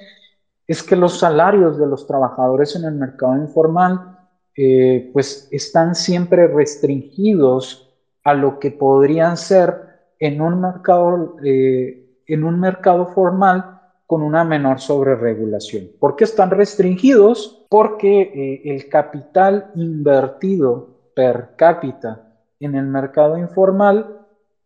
es que los salarios de los trabajadores en el mercado informal pues están siempre restringidos a lo que podrían ser en un mercado, eh, en un mercado formal con una menor sobreregulación. ¿Por qué están restringidos? Porque eh, el capital invertido per cápita en el mercado informal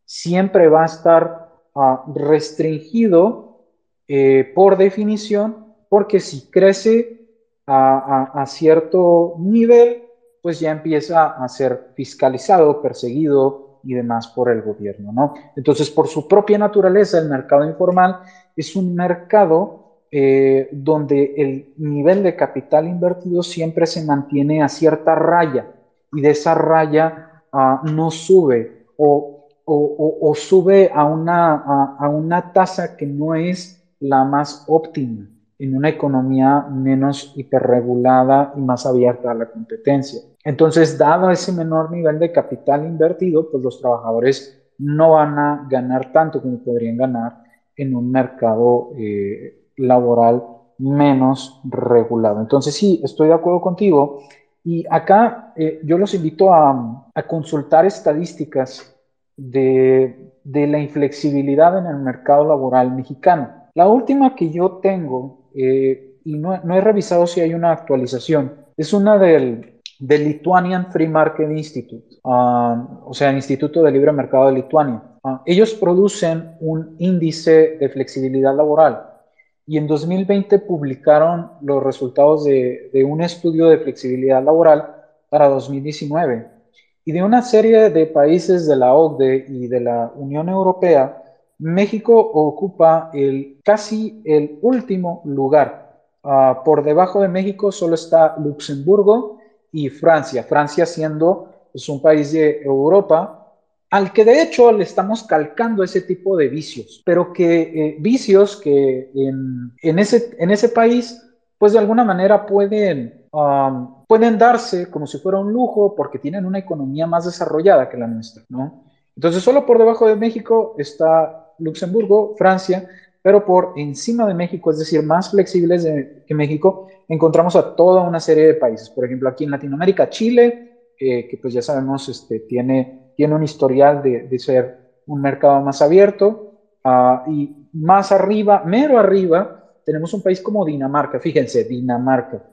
siempre va a estar ah, restringido eh, por definición, porque si crece a cierto nivel, pues ya empieza a ser fiscalizado, perseguido y demás por el gobierno, ¿no? Entonces, por su propia naturaleza, el mercado informal es un mercado eh, donde el nivel de capital invertido siempre se mantiene a cierta raya y de esa raya ah, no sube o, sube a una, a una tasa que no es la más óptima en una economía menos hiperregulada y más abierta a la competencia. Entonces, dado ese menor nivel de capital invertido, pues los trabajadores no van a ganar tanto como podrían ganar en un mercado eh, laboral menos regulado. Entonces, sí, estoy de acuerdo contigo. Y acá eh, yo los invito a, consultar estadísticas de, la inflexibilidad en el mercado laboral mexicano. La última que yo tengo, eh, y no, no, he revisado si hay una actualización, es una del del Lithuanian Free Market Institute, ah, o sea, el Instituto de Libre Mercado de Lituania. Ah, ellos producen un índice de flexibilidad laboral y en 2020 publicaron los resultados de, de un estudio de flexibilidad laboral para 2019. Y de una serie de países de la OCDE y de la Unión Europea, México ocupa el, casi el último lugar. Ah, por debajo de México solo está Luxemburgo y Francia. Francia siendo pues, un país de Europa al que de hecho le estamos calcando ese tipo de vicios, pero que eh, vicios que en, ese, en ese país pues de alguna manera pueden, pueden darse como si fuera un lujo porque tienen una economía más desarrollada que la nuestra, ¿no? Entonces solo por debajo de México está Luxemburgo, Francia, pero por encima de México, es decir, más flexibles que México, encontramos a toda una serie de países. Por ejemplo, aquí en Latinoamérica, Chile, eh, que pues ya sabemos, este, tiene, tiene un historial de, ser un mercado más abierto, ah, y más arriba, mero arriba, tenemos un país como Dinamarca, fíjense, Dinamarca,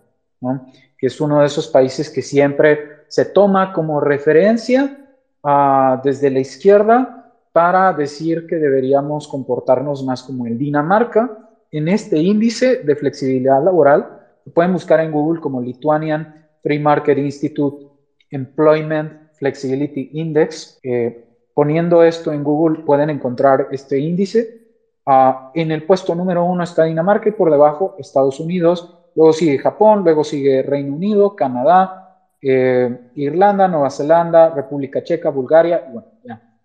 que es uno de esos países que siempre se toma como referencia ah, desde la izquierda para decir que deberíamos comportarnos más como en Dinamarca. En este índice de flexibilidad laboral, pueden buscar en Google como Lithuanian Free Market Institute Employment Flexibility Index. Eh, poniendo esto en Google pueden encontrar este índice. Ah, en el puesto número uno está Dinamarca y por debajo Estados Unidos, luego sigue Japón, luego sigue Reino Unido, Canadá, eh, Irlanda, Nueva Zelanda, República Checa, Bulgaria, bueno,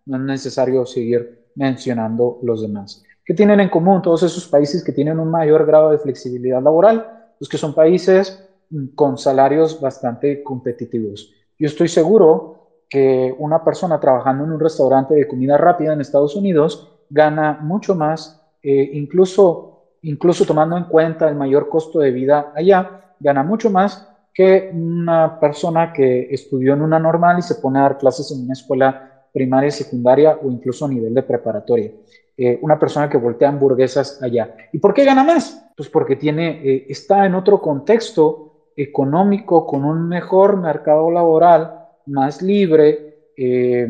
no es necesario seguir mencionando los demás. ¿Qué tienen en común todos esos países que tienen un mayor grado de flexibilidad laboral? Pues que son países mm, con salarios bastante competitivos. Yo estoy seguro que una persona trabajando en un restaurante de comida rápida en Estados Unidos gana mucho más, eh, incluso, incluso tomando en cuenta el mayor costo de vida allá, gana mucho más que una persona que estudió en una normal y se pone a dar clases en una escuela primaria, secundaria o incluso a nivel de preparatoria. Eh, una persona que voltea hamburguesas allá. ¿Y por qué gana más? Pues porque tiene, eh, está en otro contexto económico, con un mejor mercado laboral, más libre, eh,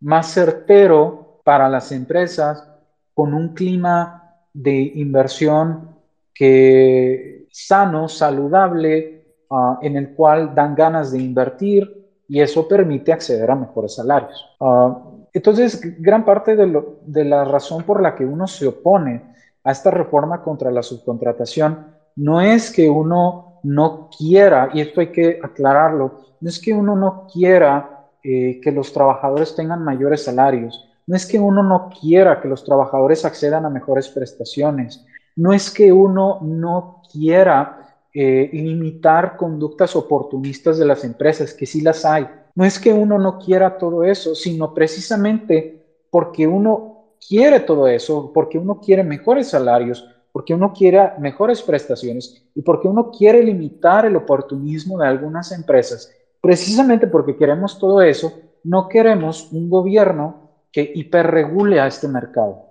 más certero para las empresas, con un clima de inversión que sano, saludable, ah, en el cual dan ganas de invertir, y eso permite acceder a mejores salarios. Ah, Entonces, gran parte de, la razón por la que uno se opone a esta reforma contra la subcontratación no es que uno no quiera, y esto hay que aclararlo, no es que uno no quiera eh, que los trabajadores tengan mayores salarios, no es que uno no quiera que los trabajadores accedan a mejores prestaciones, no es que uno no quiera eh, limitar conductas oportunistas de las empresas, que sí las hay. No es que uno no quiera todo eso, sino precisamente porque uno quiere todo eso, porque uno quiere mejores salarios, porque uno quiere mejores prestaciones y porque uno quiere limitar el oportunismo de algunas empresas. Precisamente porque queremos todo eso, no queremos un gobierno que hiperregule a este mercado.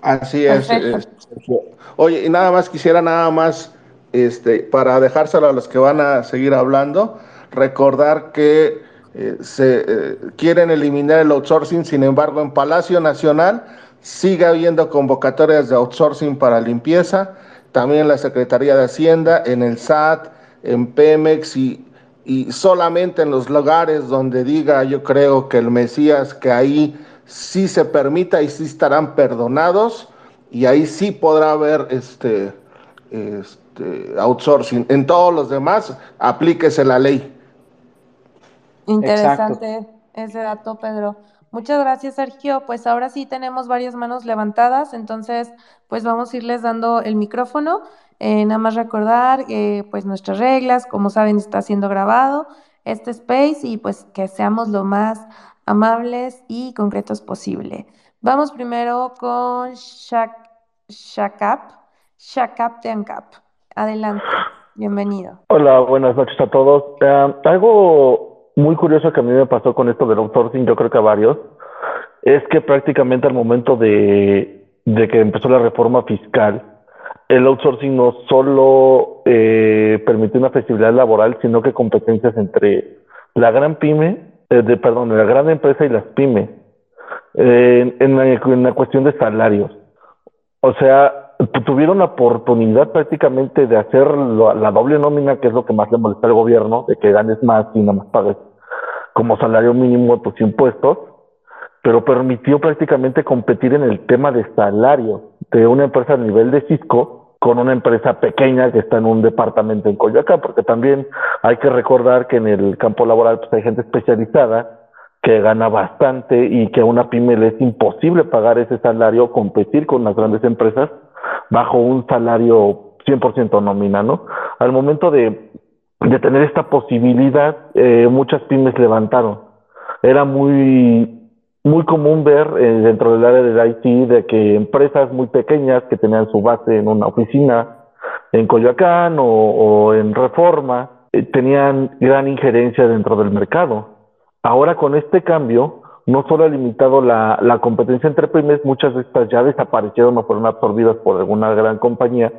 Así es. Oye, y nada más quisiera nada más, este, para dejárselo a los que van a seguir hablando, recordar que eh, se eh, quieren eliminar el outsourcing, sin embargo, en Palacio Nacional sigue habiendo convocatorias de outsourcing para limpieza, también la Secretaría de Hacienda, en el SAT, en Pemex y, y solamente en los lugares donde diga yo creo que el Mesías que ahí sí se permita y sí estarán perdonados. Y ahí sí podrá haber este outsourcing. En todos los demás, aplíquese la ley. Interesante ese dato, Pedro. Muchas gracias, Sergio. Pues ahora sí tenemos varias manos levantadas, entonces pues vamos a irles dando el micrófono. Eh, nada más recordar eh, pues nuestras reglas, como saben está siendo grabado este space y pues que seamos lo más amables y concretos posible. Vamos primero con Shak Shakap, Shakap de Ancap. Adelante, bienvenido. Hola, buenas noches a todos. Eh, algo muy curioso que a mí me pasó con esto del outsourcing, yo creo que a varios, es que prácticamente al momento de, que empezó la reforma fiscal, el outsourcing no solo eh, permitió una flexibilidad laboral, sino que competencias entre la gran pyme eh, de, perdón, la gran empresa y las pymes, eh, en, la, cuestión de salarios. O sea, tuvieron la oportunidad prácticamente de hacer la doble nómina, que es lo que más le molesta al gobierno, de que ganes más y nada más pagues como salario mínimo tus impuestos, pero permitió prácticamente competir en el tema de salario de una empresa a nivel de Cisco con una empresa pequeña que está en un departamento en Coyoacán, porque también hay que recordar que en el campo laboral pues, hay gente especializada que gana bastante y que a una pyme le es imposible pagar ese salario, competir con las grandes empresas bajo un salario 100% nómina, ¿no? Al momento de, de tener esta posibilidad, eh, muchas pymes levantaron. Era muy muy común ver eh, dentro del área del IT de que empresas muy pequeñas que tenían su base en una oficina en Coyoacán o, en Reforma eh, tenían gran injerencia dentro del mercado. Ahora con este cambio, no solo ha limitado la, la competencia entre pymes, muchas de estas ya desaparecieron o fueron absorbidas por alguna gran compañía,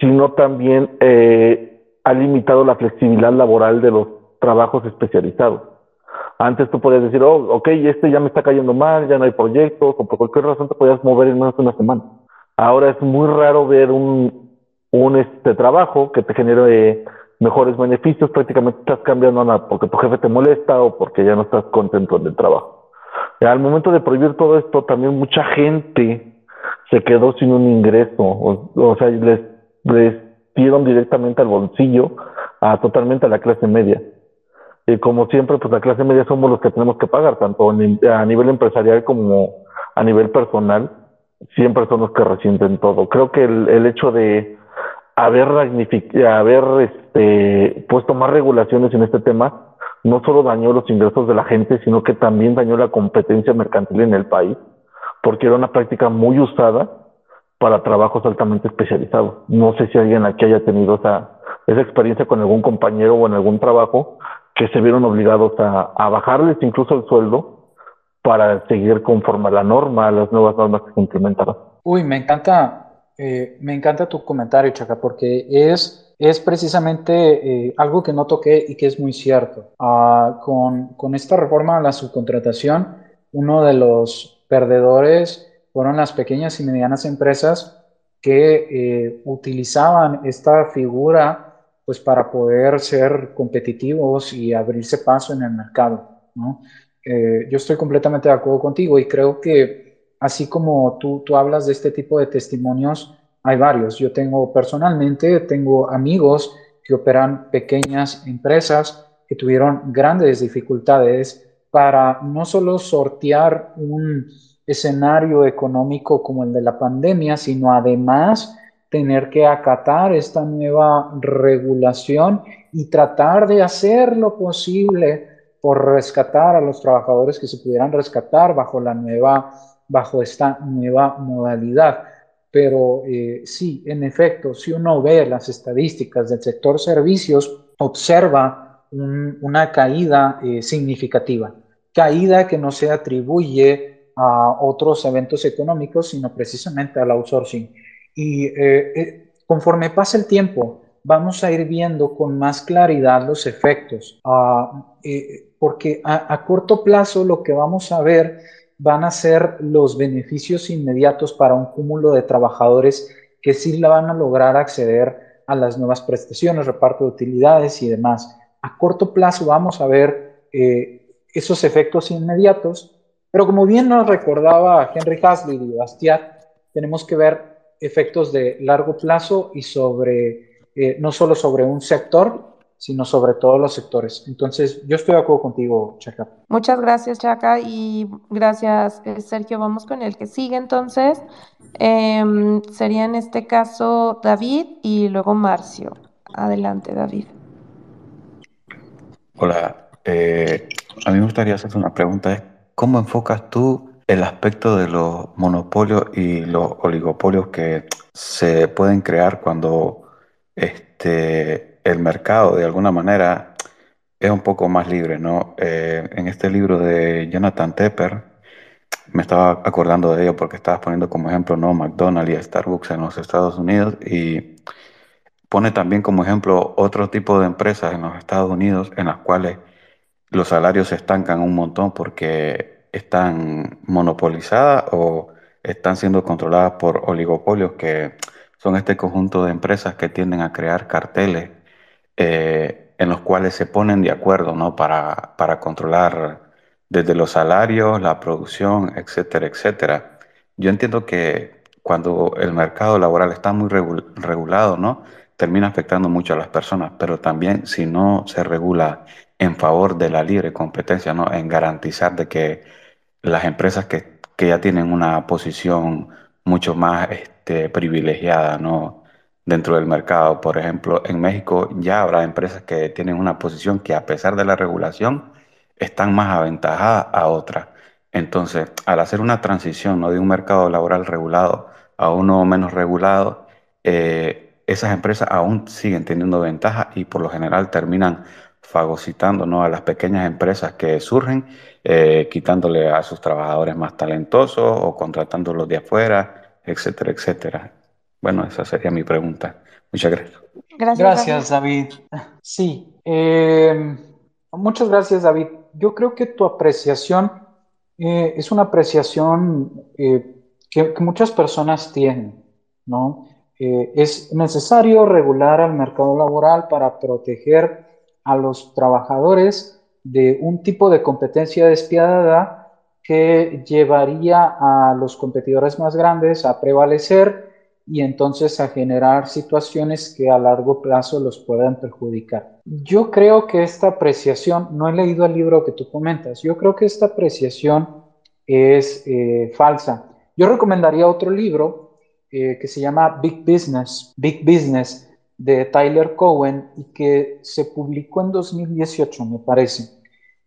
sino también eh, ha limitado la flexibilidad laboral de los trabajos especializados. Antes tú podías decir, oh, ok, este ya me está cayendo mal, ya no hay proyectos, o por cualquier razón te podías mover en menos de una semana. Ahora es muy raro ver un, un este trabajo que te genere mejores beneficios, prácticamente estás cambiando nada porque tu jefe te molesta o porque ya no estás contento en el trabajo. al momento de prohibir todo esto, también mucha gente se quedó sin un ingreso, o, sea, les, les dieron directamente al bolsillo a totalmente a la clase media. Y como siempre, pues la clase media somos los que tenemos que pagar, tanto a nivel empresarial como a nivel personal, siempre son los que resienten todo. Creo que el, el hecho de haber, haber este, puesto más regulaciones en este tema, no solo dañó los ingresos de la gente, sino que también dañó la competencia mercantil en el país, porque era una práctica muy usada para trabajos altamente especializados. No sé si alguien aquí haya tenido esa, esa experiencia con algún compañero o en algún trabajo, que se vieron obligados a, bajarles incluso el sueldo para seguir conforme a la norma, a las nuevas normas que se implementaron. Uy, me encanta, eh, me encanta tu comentario, Chaca, porque es, es precisamente eh, algo que no toqué y que es muy cierto. Ah, con, con esta reforma a la subcontratación, uno de los perdedores fueron las pequeñas y medianas empresas que eh, utilizaban esta figura pues para poder ser competitivos y abrirse paso en el mercado, yo estoy completamente de acuerdo contigo y creo que así como tú, tú hablas de este tipo de testimonios, hay varios. Yo tengo personalmente, tengo amigos que operan pequeñas empresas que tuvieron grandes dificultades para no solo sortear un escenario económico como el de la pandemia, sino además tener que acatar esta nueva regulación y tratar de hacer lo posible por rescatar a los trabajadores que se pudieran rescatar bajo la nueva, bajo esta nueva modalidad. Pero eh, sí, en efecto, si uno ve las estadísticas del sector servicios, observa una caída eh, significativa, caída que no se atribuye a otros eventos económicos, sino precisamente al outsourcing. Y eh, conforme pasa el tiempo, vamos a ir viendo con más claridad los efectos, ah, porque a corto plazo lo que vamos a ver van a ser los beneficios inmediatos para un cúmulo de trabajadores que sí la van a lograr acceder a las nuevas prestaciones, reparto de utilidades y demás. A corto plazo vamos a ver eh, esos efectos inmediatos, pero como bien nos recordaba Henry Hasley y Bastiat, tenemos que ver efectos de largo plazo y sobre, eh, no solo sobre un sector, sino sobre todos los sectores. Entonces, yo estoy de acuerdo contigo, Chaca. Muchas gracias, Chaca, y gracias, eh, Sergio. Vamos con el que sigue entonces. Em, sería en este caso David y luego Marcio. Adelante, David. Hola, eh, a mí me gustaría hacerte una pregunta. ¿Cómo enfocas tú el aspecto de los monopolios y los oligopolios que se pueden crear cuando este, el mercado de alguna manera es un poco más libre, ¿no? Eh, en este libro de Jonathan Tepper, me estaba acordando de ello porque estabas poniendo como ejemplo, ¿no? McDonald's y Starbucks en los Estados Unidos y pone también como ejemplo otro tipo de empresas en los Estados Unidos en las cuales los salarios se estancan un montón porque están monopolizadas o están siendo controladas por oligopolios que son este conjunto de empresas que tienden a crear carteles eh, en los cuales se ponen de acuerdo ¿no? para, para controlar desde los salarios, la producción, etcétera, etcétera. Yo entiendo que cuando el mercado laboral está muy regulado, ¿no? termina afectando mucho a las personas, pero también si no se regula en favor de la libre competencia, ¿no? en garantizar de que las empresas que, que ya tienen una posición mucho más este, privilegiada, ¿no? Dentro del mercado. Por ejemplo, en México ya habrá empresas que tienen una posición que a pesar de la regulación están más aventajadas a otras. Entonces, al hacer una transición ¿no? de un mercado laboral regulado a uno menos regulado, eh, esas empresas aún siguen teniendo ventaja y por lo general terminan fagocitando ¿no? a las pequeñas empresas que surgen, eh, quitándole a sus trabajadores más talentosos o contratándolos de afuera, etcétera, etcétera. Bueno, esa sería mi pregunta. Muchas gracias. Gracias, David. Sí, eh, muchas gracias, David. Yo creo que tu apreciación eh, es una apreciación eh, que, muchas personas tienen, ¿no? es necesario regular al mercado laboral para proteger a los trabajadores de un tipo de competencia despiadada que llevaría a los competidores más grandes a prevalecer y entonces a generar situaciones que a largo plazo los puedan perjudicar. Yo creo que esta apreciación, no he leído el libro que tú comentas, yo creo que esta apreciación es eh, falsa. Yo recomendaría otro libro eh, que se llama Big Business, Big Business de Tyler Cowen y que se publicó en 2018, me parece,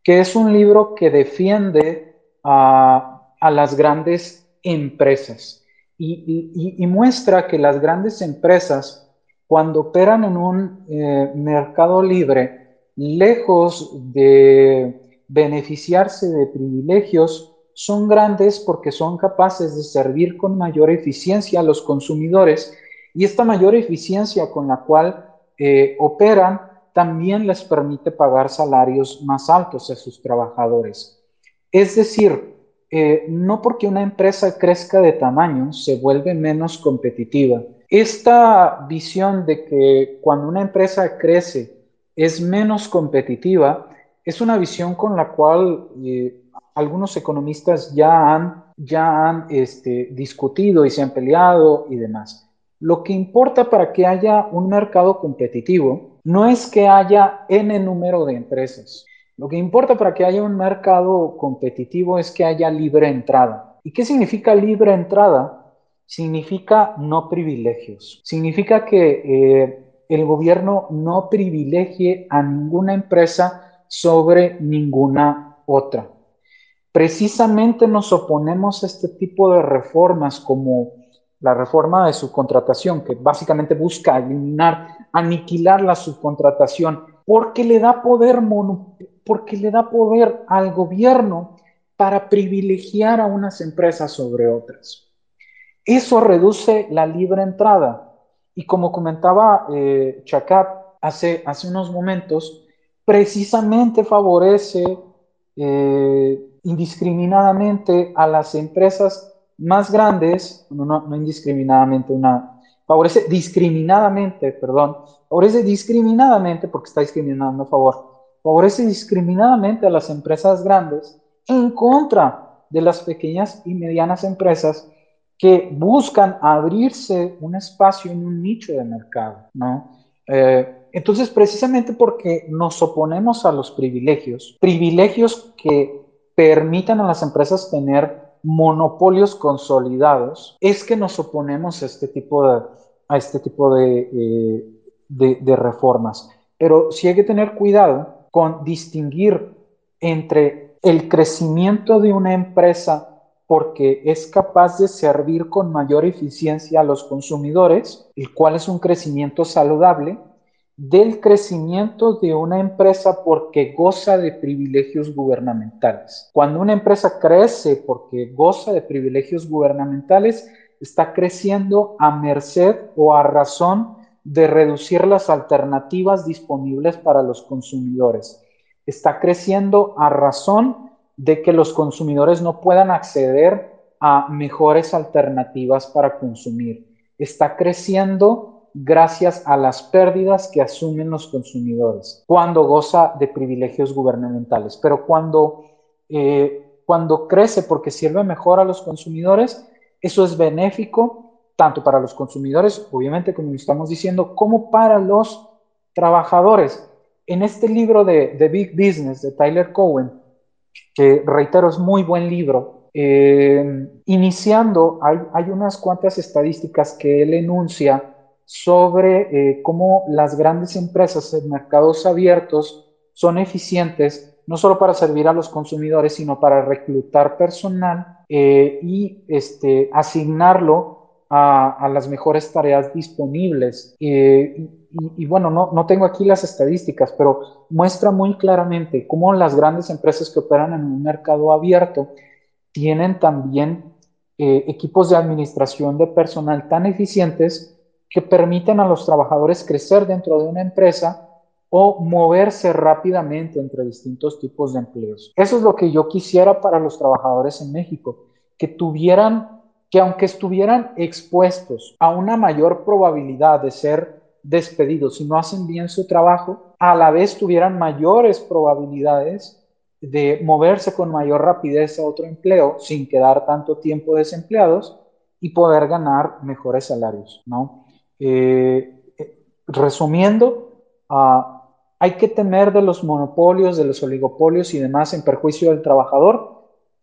que es un libro que defiende a, a las grandes empresas y, muestra que las grandes empresas, cuando operan en un eh, mercado libre, lejos de beneficiarse de privilegios, son grandes porque son capaces de servir con mayor eficiencia a los consumidores y esta mayor eficiencia con la cual eh, operan también les permite pagar salarios más altos a sus trabajadores. Es decir, eh, no porque una empresa crezca de tamaño se vuelve menos competitiva. Esta visión de que cuando una empresa crece es menos competitiva es una visión con la cual eh, algunos economistas ya han, ya han este, discutido y se han peleado y demás. Lo que importa para que haya un mercado competitivo no es que haya n número de empresas. Lo que importa para que haya un mercado competitivo es que haya libre entrada. ¿Y qué significa libre entrada? Significa no privilegios. Significa que eh, el gobierno no privilegie a ninguna empresa sobre ninguna otra. Precisamente nos oponemos a este tipo de reformas como la reforma de subcontratación, que básicamente busca eliminar, aniquilar la subcontratación, porque le da poder, porque le da poder al gobierno para privilegiar a unas empresas sobre otras. Eso reduce la libre entrada. Y como comentaba eh, Chacat hace, hace unos momentos, precisamente favorece eh, indiscriminadamente a las empresas más grandes, no, no, indiscriminadamente, una, favorece discriminadamente, perdón, favorece discriminadamente, porque está discriminando a favor, favorece discriminadamente a las empresas grandes en contra de las pequeñas y medianas empresas que buscan abrirse un espacio en un nicho de mercado, ¿no? Eh, entonces, precisamente porque nos oponemos a los privilegios, privilegios que permitan a las empresas tener monopolios consolidados, es que nos oponemos a este tipo de, a este tipo de, eh, de, reformas. Pero sí hay que tener cuidado con distinguir entre el crecimiento de una empresa porque es capaz de servir con mayor eficiencia a los consumidores, el cual es un crecimiento saludable, del crecimiento de una empresa porque goza de privilegios gubernamentales. Cuando una empresa crece porque goza de privilegios gubernamentales, está creciendo a merced o a razón de reducir las alternativas disponibles para los consumidores. Está creciendo a razón de que los consumidores no puedan acceder a mejores alternativas para consumir. Está creciendo gracias a las pérdidas que asumen los consumidores cuando goza de privilegios gubernamentales. Pero cuando, eh, cuando crece porque sirve mejor a los consumidores, eso es benéfico tanto para los consumidores, obviamente, como estamos diciendo, como para los trabajadores. En este libro de, The Big Business de Tyler Cowen, que reitero es muy buen libro, eh, iniciando hay, hay unas cuantas estadísticas que él enuncia sobre eh, cómo las grandes empresas en mercados abiertos son eficientes no solo para servir a los consumidores, sino para reclutar personal eh, y este, asignarlo a, las mejores tareas disponibles. Eh, y, bueno, no, no, tengo aquí las estadísticas, pero muestra muy claramente cómo las grandes empresas que operan en un mercado abierto tienen también equipos de administración de personal tan eficientes que permiten a los trabajadores crecer dentro de una empresa o moverse rápidamente entre distintos tipos de empleos. Eso es lo que yo quisiera para los trabajadores en México, que tuvieran, que aunque estuvieran expuestos a una mayor probabilidad de ser despedidos si no hacen bien su trabajo, a la vez tuvieran mayores probabilidades de moverse con mayor rapidez a otro empleo sin quedar tanto tiempo desempleados y poder ganar mejores salarios, ¿no? Eh, resumiendo, ah, hay que temer de los monopolios, de los oligopolios y demás en perjuicio del trabajador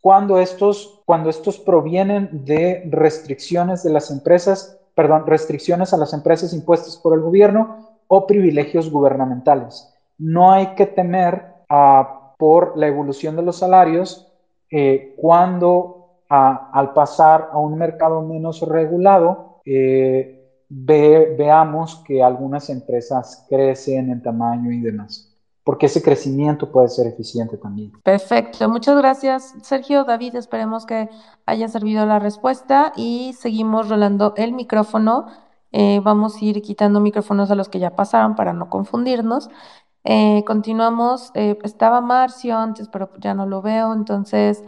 cuando estos, cuando estos provienen de restricciones de las empresas, perdón, restricciones a las empresas impuestas por el gobierno o privilegios gubernamentales. No hay que temer ah, por la evolución de los salarios eh, cuando ah, al pasar a un mercado menos regulado, eh, veamos que algunas empresas crecen en tamaño y demás, porque ese crecimiento puede ser eficiente también. Perfecto, muchas gracias Sergio, David, esperemos que haya servido la respuesta y seguimos rolando el micrófono. Eh, vamos a ir quitando micrófonos a los que ya pasaron para no confundirnos. Eh, continuamos, eh, estaba Marcio antes, pero ya no lo veo, entonces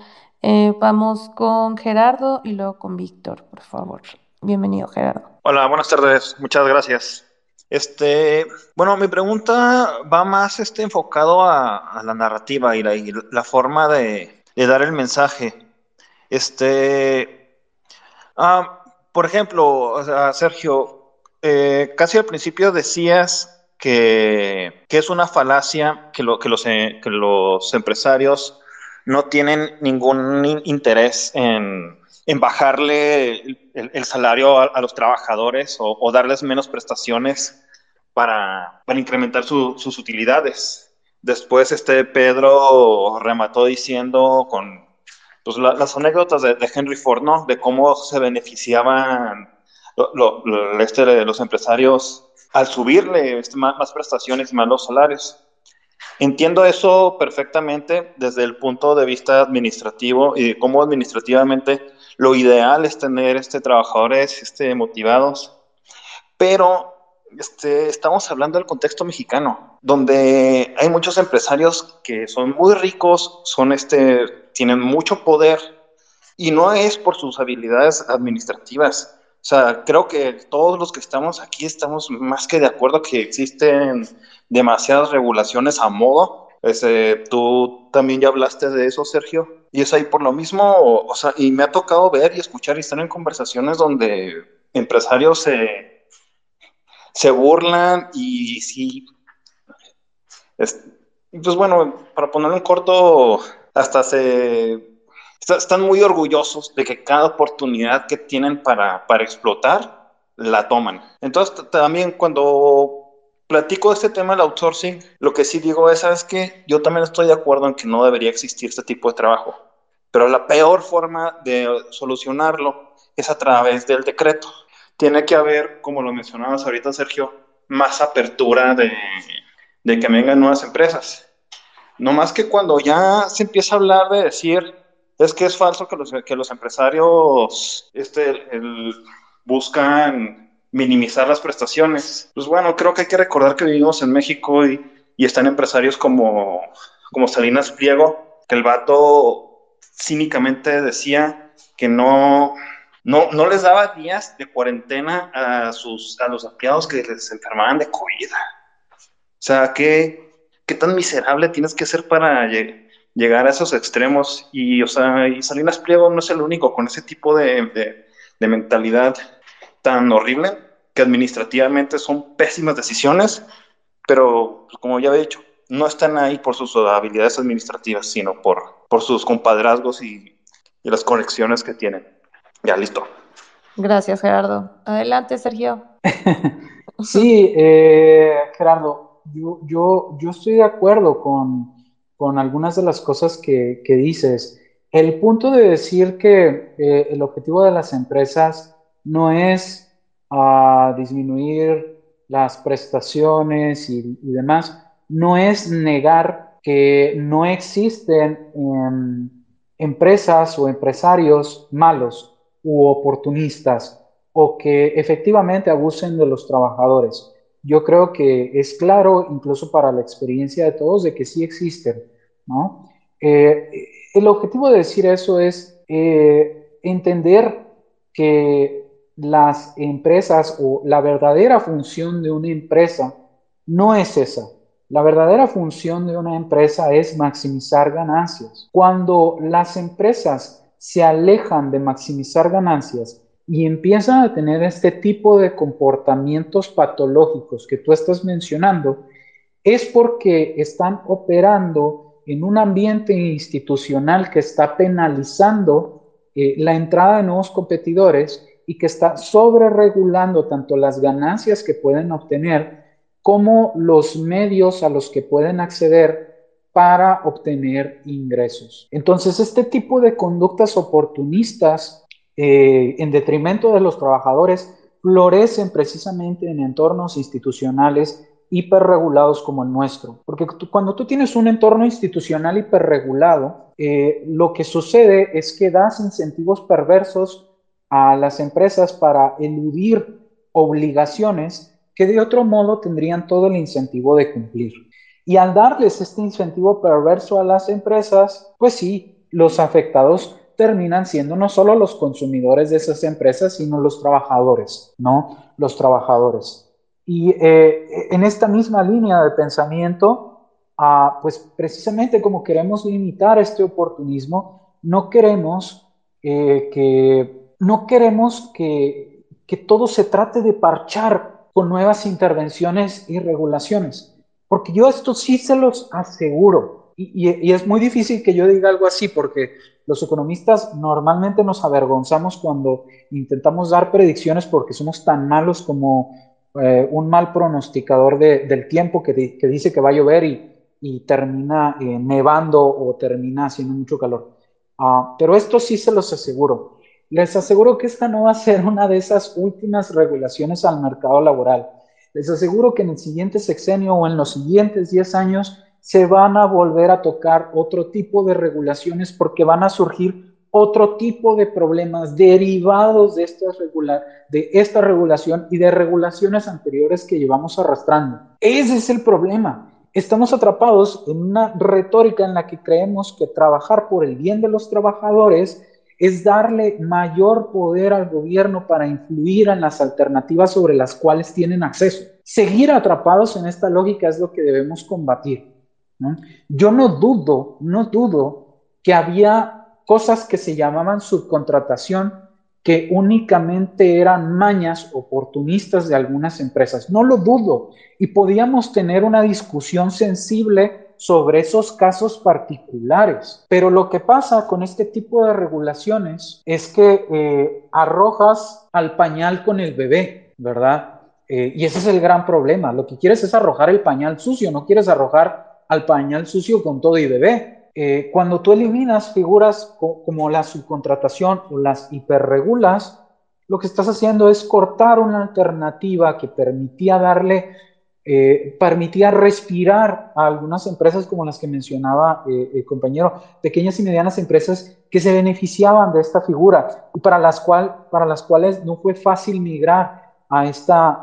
vamos con Gerardo y luego con Víctor, por favor. Bienvenido, Gerardo. Hola, buenas tardes. Muchas gracias. Este, bueno, mi pregunta va más este, enfocado a, la narrativa y la, forma de, dar el mensaje. Este, ah, por ejemplo, Sergio, eh, casi al principio decías que, es una falacia que, que, los, que los empresarios no tienen ningún interés en, bajarle el, salario a, los trabajadores o, darles menos prestaciones para, incrementar sus utilidades. Después este Pedro remató diciendo con pues, las anécdotas de, Henry Ford, ¿no? De cómo se beneficiaban este, los empresarios al subirle este, más, más prestaciones más los salarios. Entiendo eso perfectamente desde el punto de vista administrativo y de cómo administrativamente lo ideal es tener este, trabajadores este, motivados, pero este, estamos hablando del contexto mexicano, donde hay muchos empresarios que son muy ricos, son este, tienen mucho poder y no es por sus habilidades administrativas. O sea, creo que todos los que estamos aquí estamos más que de acuerdo que existen demasiadas regulaciones a modo. Ese, tú también ya hablaste de eso, Sergio. Y es ahí por lo mismo, o, sea, y me ha tocado ver y escuchar y estar en conversaciones donde empresarios se, se burlan y sí. pues bueno, para ponerlo en corto, hasta se están muy orgullosos de que cada oportunidad que tienen para, para explotar, la toman. Entonces, también cuando platico este tema del outsourcing, lo que sí digo es, ¿sabes qué? Yo también estoy de acuerdo en que no debería existir este tipo de trabajo, pero la peor forma de solucionarlo es a través del decreto. Tiene que haber, como lo mencionabas ahorita, Sergio, más apertura de, de que vengan nuevas empresas. No más que cuando ya se empieza a hablar de decir, es que es falso que los, que los empresarios este, buscan minimizar las prestaciones. Pues bueno, creo que hay que recordar que vivimos en México y, y están empresarios como, como Salinas Pliego, que el vato cínicamente decía que no, no, no les daba días de cuarentena a, sus, a los empleados que les enfermaban de COVID. O sea, ¿qué, qué tan miserable tienes que ser para llegar a esos extremos? Y, o sea, y Salinas Pliego no es el único con ese tipo de, de, de mentalidad tan horrible que administrativamente son pésimas decisiones, pero pues, como ya he dicho, no están ahí por sus habilidades administrativas, sino por, por sus compadrazgos y, las conexiones que tienen. Ya, listo. Gracias, Gerardo. Adelante, Sergio. sí, eh, Gerardo, yo, yo, yo, estoy de acuerdo con, con algunas de las cosas que, que, dices. El punto de decir que eh, el objetivo de las empresas no es disminuir las prestaciones y, demás, no es negar que no existen em, empresas o empresarios malos u oportunistas o que efectivamente abusen de los trabajadores. Yo creo que es claro, incluso para la experiencia de todos, de que sí existen, ¿no? Eh, el objetivo de decir eso es eh, entender que las empresas o la verdadera función de una empresa no es esa. La verdadera función de una empresa es maximizar ganancias. Cuando las empresas se alejan de maximizar ganancias y empiezan a tener este tipo de comportamientos patológicos que tú estás mencionando, es porque están operando en un ambiente institucional que está penalizando eh, la entrada de nuevos competidores y que está sobreregulando tanto las ganancias que pueden obtener como los medios a los que pueden acceder para obtener ingresos. Entonces, este tipo de conductas oportunistas eh, en detrimento de los trabajadores florecen precisamente en entornos institucionales hiperregulados como el nuestro. Porque cuando tú tienes un entorno institucional hiperregulado, eh, lo que sucede es que das incentivos perversos a las empresas para eludir obligaciones que de otro modo tendrían todo el incentivo de cumplir. Y al darles este incentivo perverso a las empresas, pues sí, los afectados terminan siendo no solo los consumidores de esas empresas, sino los trabajadores, ¿no? Los trabajadores. Y eh, en esta misma línea de pensamiento, ah, pues precisamente como queremos limitar este oportunismo, no queremos eh, que, no queremos que, que todo se trate de parchar con nuevas intervenciones y regulaciones, porque yo esto sí se los aseguro, y, y, es muy difícil que yo diga algo así, porque los economistas normalmente nos avergonzamos cuando intentamos dar predicciones porque somos tan malos como eh, un mal pronosticador de, del tiempo que, que, dice que va a llover y, y termina eh, nevando o termina haciendo mucho calor. Uh, pero esto sí se los aseguro. Les aseguro que esta no va a ser una de esas últimas regulaciones al mercado laboral. Les aseguro que en el siguiente sexenio o en los siguientes 10 años se van a volver a tocar otro tipo de regulaciones porque van a surgir otro tipo de problemas derivados de, estas regula de esta regulación y de regulaciones anteriores que llevamos arrastrando. Ese es el problema. Estamos atrapados en una retórica en la que creemos que trabajar por el bien de los trabajadores es darle mayor poder al gobierno para influir en las alternativas sobre las cuales tienen acceso. Seguir atrapados en esta lógica es lo que debemos combatir. Yo no dudo, no dudo que había cosas que se llamaban subcontratación que únicamente eran mañas oportunistas de algunas empresas. No lo dudo. Y podíamos tener una discusión sensible sobre esos casos particulares. Pero lo que pasa con este tipo de regulaciones es que eh, arrojas al pañal con el bebé, ¿verdad? Eh, y ese es el gran problema. Lo que quieres es arrojar el pañal sucio, no quieres arrojar al pañal sucio con todo y bebé. Eh, cuando tú eliminas figuras como la subcontratación o las hiperregulas, lo que estás haciendo es cortar una alternativa que permitía darle eh, permitía respirar a algunas empresas como las que mencionaba eh, el compañero, pequeñas y medianas empresas que se beneficiaban de esta figura y para las, cual, para las cuales no fue fácil migrar a, esta,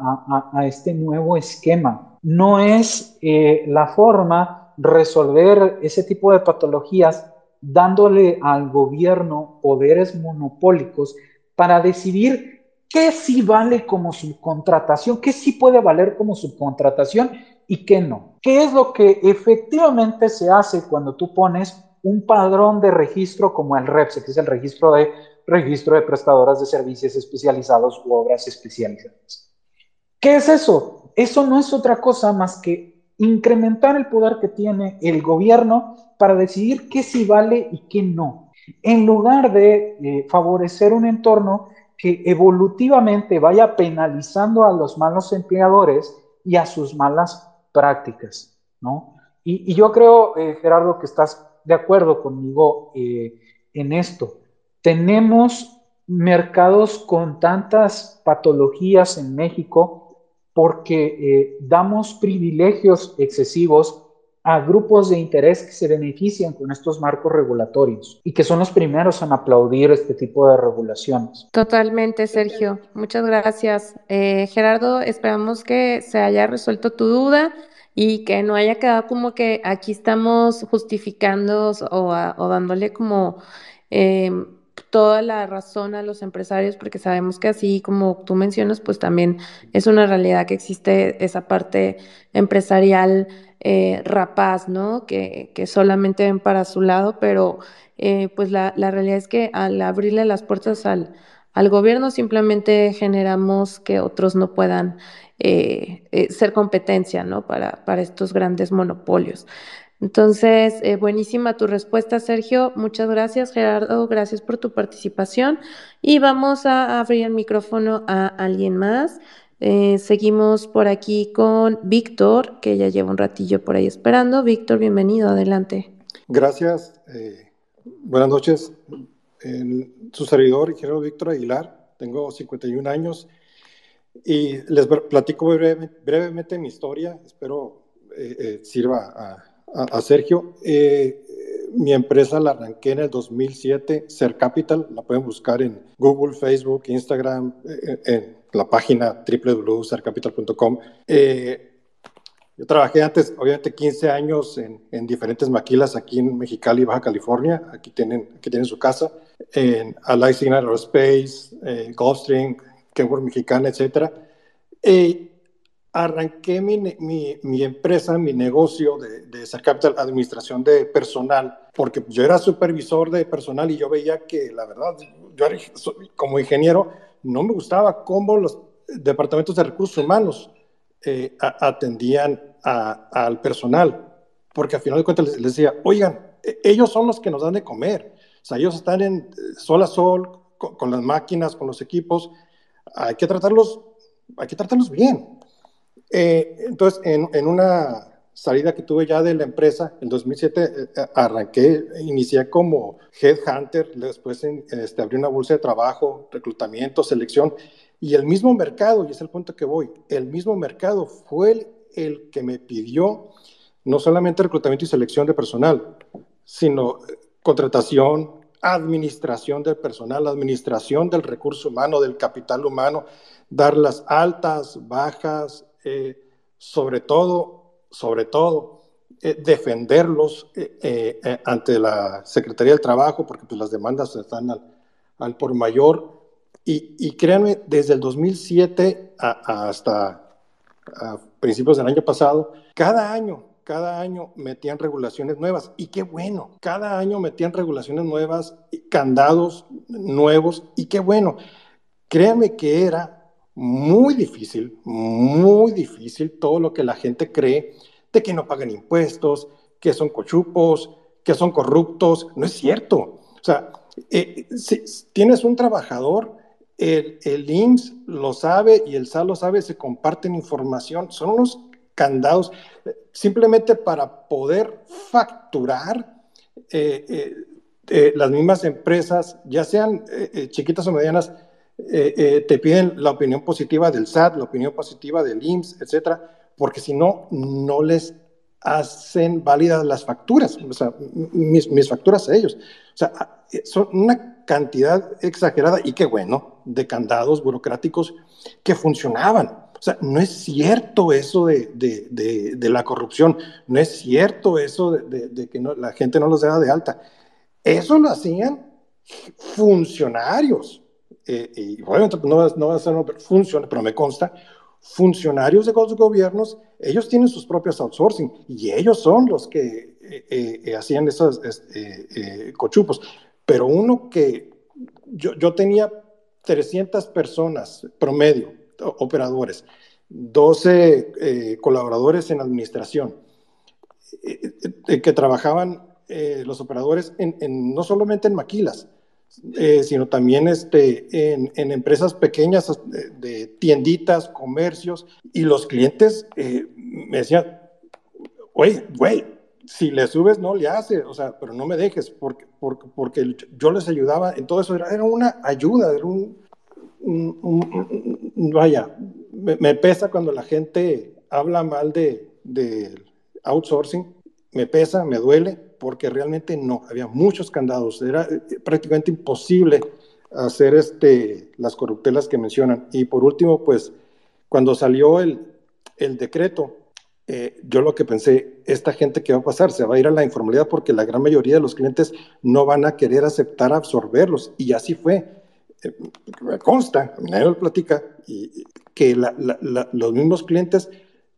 a, este nuevo esquema. No es eh, la forma resolver ese tipo de patologías dándole al gobierno poderes monopólicos para decidir qué sí vale como subcontratación, qué sí puede valer como subcontratación y qué no. ¿Qué es lo que efectivamente se hace cuando tú pones un padrón de registro como el REPSE, que es el registro de registro de prestadoras de servicios especializados u obras especializadas? ¿Qué es eso? Eso no es otra cosa más que incrementar el poder que tiene el gobierno para decidir qué sí vale y qué no, en lugar de eh, favorecer un entorno que evolutivamente vaya penalizando a los malos empleadores y a sus malas prácticas, ¿no? Y, yo creo, eh, Gerardo, que estás de acuerdo conmigo eh, en esto. Tenemos mercados con tantas patologías en México porque eh, damos privilegios excesivos a grupos de interés que se benefician con estos marcos regulatorios y que son los primeros en aplaudir este tipo de regulaciones. Totalmente, Sergio. Muchas gracias. Eh, Gerardo, esperamos que se haya resuelto tu duda y que no haya quedado como que aquí estamos justificando o, o dándole como... Eh, toda la razón a los empresarios, porque sabemos que así como tú mencionas, pues también es una realidad que existe esa parte empresarial eh, rapaz, ¿no? Que, que, solamente ven para su lado, pero eh, pues la, la, realidad es que al abrirle las puertas al, al gobierno simplemente generamos que otros no puedan eh, eh ser competencia, ¿no? Para, para estos grandes monopolios. Entonces, eh, buenísima tu respuesta, Sergio. Muchas gracias, Gerardo. Gracias por tu participación. Y vamos a abrir el micrófono a alguien más. Eh, seguimos por aquí con Víctor, que ya lleva un ratillo por ahí esperando. Víctor, bienvenido, adelante. Gracias. Eh, buenas noches. su servidor, Gerardo Víctor Aguilar, tengo 51 años y les platico brevemente mi historia. Espero sirva a a, Sergio. Eh, mi empresa la arranqué en el 2007, Ser Capital, la pueden buscar en Google, Facebook, Instagram, eh, en la página www.sercapital.com. Eh, yo trabajé antes, obviamente, 15 años en, en, diferentes maquilas aquí en Mexicali, Baja California. Aquí tienen, aquí tienen su casa. En Allied Signal Aerospace, eh, Gulfstream, Kenworth Mexicana, etc. arranqué mi, mi, mi, empresa, mi negocio de, de Capital, administración de personal, porque yo era supervisor de personal y yo veía que, la verdad, yo como ingeniero no me gustaba cómo los departamentos de recursos humanos eh, atendían al personal, porque al final de cuentas les, decía, oigan, e, ellos son los que nos dan de comer, o sea, ellos están en sol a sol, con, las máquinas, con los equipos, hay que tratarlos, hay que tratarlos bien. Eh, entonces, en, en, una salida que tuve ya de la empresa, en 2007 eh, eh, arranqué, inicié como headhunter, después este, abrí una bolsa de trabajo, reclutamiento, selección, y el mismo mercado, y es el punto que voy, el mismo mercado fue el, que me pidió no solamente reclutamiento y selección de personal, sino contratación, administración del personal, administración del recurso humano, del capital humano, dar las altas, bajas, eh, sobre todo, sobre todo, eh, defenderlos eh, ante la Secretaría del Trabajo, porque pues, las demandas están al, por mayor. Y, créanme, desde el 2007 hasta principios del año pasado, cada año, cada año metían regulaciones nuevas. Y qué bueno, cada año metían regulaciones nuevas, candados nuevos, y qué bueno. Créanme que era muy difícil, muy difícil todo lo que la gente cree de que no pagan impuestos, que son cochupos, que son corruptos. No es cierto. O sea, eh, si tienes un trabajador, el, el IMSS lo sabe y el SAL lo sabe, se comparten información, son unos candados simplemente para poder facturar eh, eh, las mismas empresas, ya sean chiquitas o medianas, eh, eh, te piden la opinión positiva del SAT, la opinión positiva del IMSS, etcétera, porque si no, no les hacen válidas las facturas, o sea, mis, mis, facturas a ellos. O sea, eh, son una cantidad exagerada y qué bueno de candados burocráticos que funcionaban. O sea, no es cierto eso de, de, de, la corrupción, no es cierto eso de, que la gente no los da de alta. Eso lo hacían funcionarios eh, y obviamente pues, no, va, no va a ser funciona, pero me consta, funcionarios de los gobiernos, ellos tienen sus propios outsourcing y ellos son los que eh, eh, hacían esos cochupos. Pero uno que yo, yo tenía 300 personas promedio, operadores, 12 colaboradores en administración, que trabajaban los operadores en, en, no solamente en maquilas, eh, sino también este, en, en empresas pequeñas, de, de, tienditas, comercios, y los clientes eh, me decían, oye, güey, si le subes no le hace, o sea, pero no me dejes, porque, porque, porque yo les ayudaba en todo eso, era, una ayuda, era un, un, un vaya, me, me, pesa cuando la gente habla mal de, de outsourcing, me pesa, me duele, porque realmente no, había muchos candados, era eh, prácticamente imposible hacer este, las corruptelas que mencionan. Y por último, pues cuando salió el, el decreto, eh, yo lo que pensé, esta gente que va a pasar, se va a ir a la informalidad porque la gran mayoría de los clientes no van a querer aceptar absorberlos. Y así fue. Eh, me consta, nadie lo platica, y, que la, la, los mismos clientes,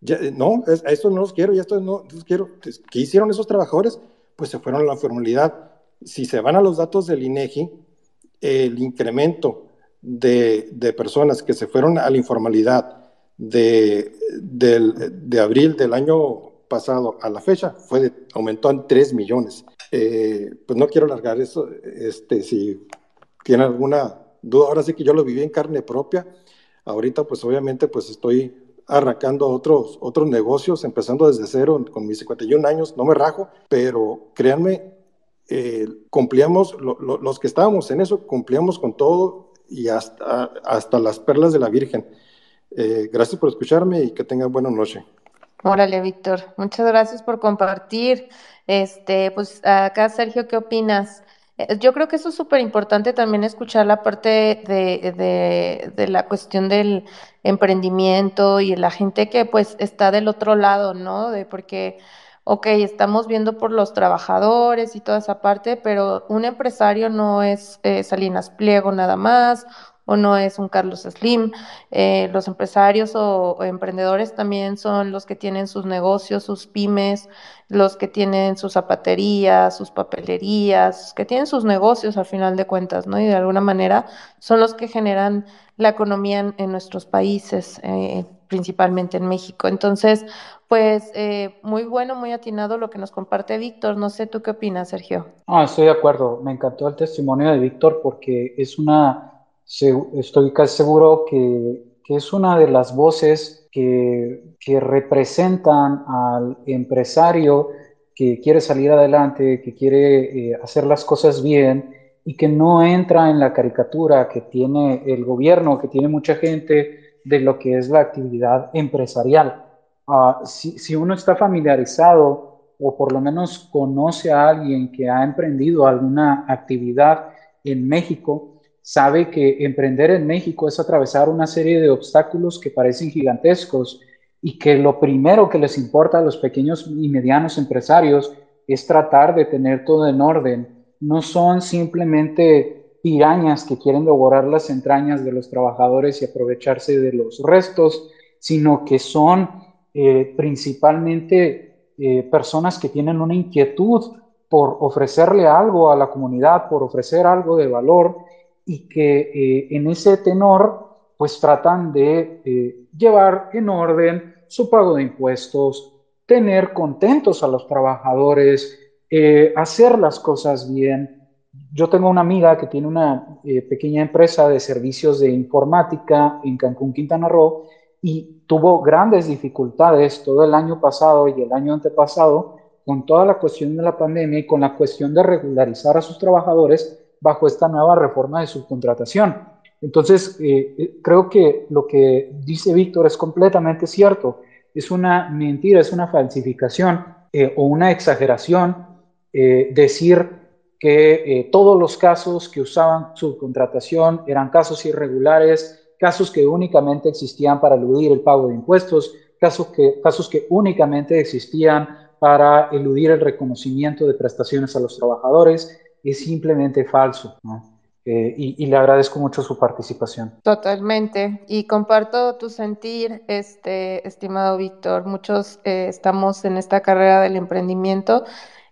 ya, no, a estos no los quiero, y a estos no los quiero. ¿Qué hicieron esos trabajadores? Pues se fueron a la formalidad. Si se van a los datos del INEGI, el incremento de, de personas que se fueron a la informalidad de, de, de, abril del año pasado a la fecha fue de, aumentó en 3 millones. Eh, pues no quiero alargar eso, este, si tienen alguna duda, ahora sí que yo lo viví en carne propia, ahorita pues obviamente pues estoy arrancando otros, otros negocios, empezando desde cero con mis 51 años, no me rajo, pero créanme, eh, cumplíamos, lo, lo, los que estábamos en eso, cumplíamos con todo y hasta, hasta las perlas de la Virgen. Eh, gracias por escucharme y que tengan buena noche. Órale, Víctor, muchas gracias por compartir. Este, pues acá, Sergio, ¿qué opinas? Eh, yo creo que eso es súper importante también escuchar la parte de, de, de, la cuestión del emprendimiento y la gente que pues está del otro lado, ¿no? De porque, ok, estamos viendo por los trabajadores y toda esa parte, pero un empresario no es eh, Salinas Pliego nada más, o no es un Carlos Slim. Eh, los empresarios o, emprendedores también son los que tienen sus negocios, sus pymes, los que tienen sus zapaterías, sus papelerías, que tienen sus negocios al final de cuentas, ¿no? Y de alguna manera son los que generan la economía en, nuestros países, eh, principalmente en México. Entonces, pues eh, muy bueno, muy atinado lo que nos comparte Víctor. No sé, ¿tú qué opinas, Sergio? Ah, estoy de acuerdo. Me encantó el testimonio de Víctor porque es una estoy casi seguro que, es una de las voces que, representan al empresario que quiere salir adelante, que quiere eh, hacer las cosas bien y que no entra en la caricatura que tiene el gobierno, que tiene mucha gente de lo que es la actividad empresarial. Ah, si, si uno está familiarizado o por lo menos conoce a alguien que ha emprendido alguna actividad en México, sabe que emprender en México es atravesar una serie de obstáculos que parecen gigantescos y que lo primero que les importa a los pequeños y medianos empresarios es tratar de tener todo en orden. No son simplemente pirañas que quieren devorar las entrañas de los trabajadores y aprovecharse de los restos, sino que son eh, principalmente eh, personas que tienen una inquietud por ofrecerle algo a la comunidad, por ofrecer algo de valor y que eh, en ese tenor pues tratan de eh, llevar en orden su pago de impuestos, tener contentos a los trabajadores, eh, hacer las cosas bien. Yo tengo una amiga que tiene una pequeña empresa de servicios de informática en Cancún, Quintana Roo, y tuvo grandes dificultades todo el año pasado y el año antepasado con toda la cuestión de la pandemia y con la cuestión de regularizar a sus trabajadores bajo esta nueva reforma de subcontratación. Entonces, eh, eh, creo que lo que dice Víctor es completamente cierto. Es una mentira, es una falsificación eh, o una exageración decir que todos los casos que usaban subcontratación eran casos irregulares, casos que únicamente existían para eludir el pago de impuestos, casos que, casos que únicamente existían para eludir el reconocimiento de prestaciones a los trabajadores, es simplemente falso. Eh, y, le agradezco mucho su participación. Totalmente. Y comparto tu sentir, este, estimado Víctor. Muchos eh, estamos en esta carrera del emprendimiento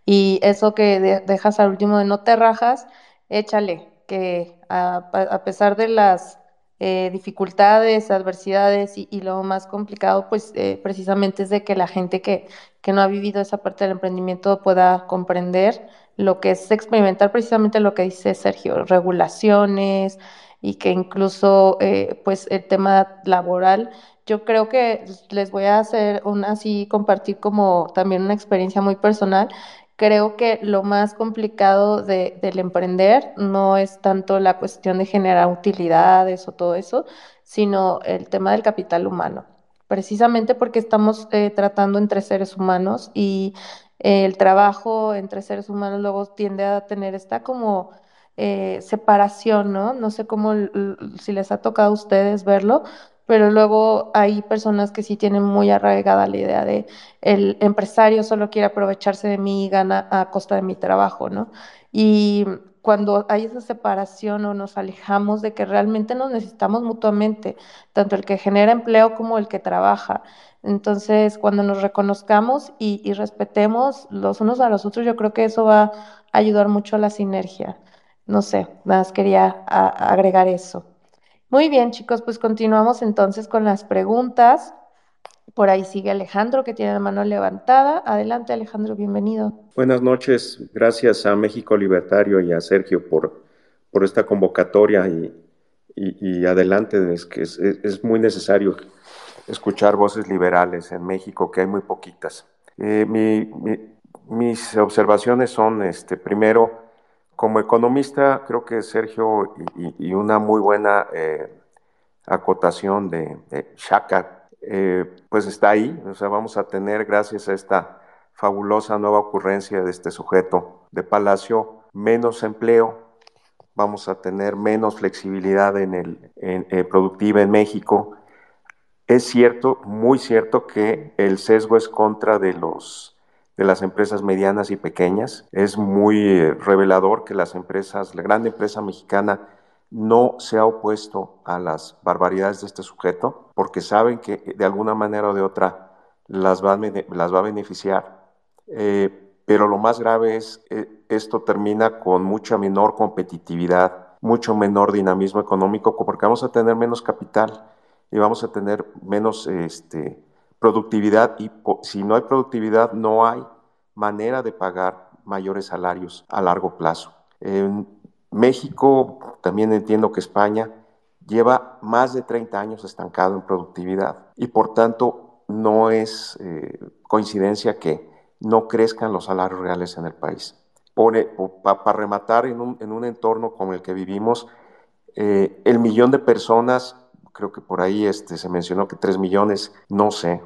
y eso que dejas al último de no te rajas, échale, que a, pesar de las eh, dificultades, adversidades y, lo más complicado, pues precisamente es de que la gente que, que no ha vivido esa parte del emprendimiento pueda comprender lo que es experimentar precisamente lo que dice Sergio, regulaciones y que incluso eh, pues el tema laboral, yo creo que les voy a hacer un así, compartir como también una experiencia muy personal. Creo que lo más complicado de, del emprender no es tanto la cuestión de generar utilidades o todo eso, sino el tema del capital humano precisamente porque estamos eh, tratando entre seres humanos y el trabajo entre seres humanos luego tiende a tener esta como eh, separación, ¿no? No sé cómo, si les ha tocado a ustedes verlo, pero luego hay personas que sí tienen muy arraigada la idea de el empresario solo quiere aprovecharse de mí y gana a costa de mi trabajo, ¿no? Y cuando hay esa separación o nos alejamos de que realmente nos necesitamos mutuamente, tanto el que genera empleo como el que trabaja. Entonces, cuando nos reconozcamos y, respetemos los unos a los otros, yo creo que eso va a ayudar mucho a la sinergia. No sé, nada más quería agregar eso. Muy bien, chicos, pues continuamos entonces con las preguntas. Por ahí sigue Alejandro, que tiene la mano levantada. Adelante, Alejandro, bienvenido. Buenas noches. Gracias a México Libertario y a Sergio por, por esta convocatoria y, adelante. Es que es muy necesario escuchar voces liberales en México, que hay muy poquitas. Eh, mis observaciones son, este, primero, como economista, creo que Sergio y, una muy buena eh, acotación de, de Shaka, eh, pues está ahí, o sea, vamos a tener, gracias a esta fabulosa nueva ocurrencia de este sujeto de Palacio, menos empleo, vamos a tener menos flexibilidad en el, productiva en México, es cierto, muy cierto que el sesgo es contra de los de las empresas medianas y pequeñas. Es muy eh, revelador que las empresas, la gran empresa mexicana no se ha opuesto a las barbaridades de este sujeto porque saben que de alguna manera o de otra las va, a beneficiar. Eh, pero lo más grave es eh, esto termina con mucha menor competitividad, mucho menor dinamismo económico porque vamos a tener menos capital y vamos a tener menos este, productividad y si no hay productividad no hay manera de pagar mayores salarios a largo plazo. México, también entiendo que España lleva más de 30 años estancado en productividad y por tanto no es eh, coincidencia que no crezcan los salarios reales en el país. Para rematar en un, en un, entorno como el que vivimos, eh, el millón de personas, creo que por ahí este, se mencionó que 3 millones, no sé,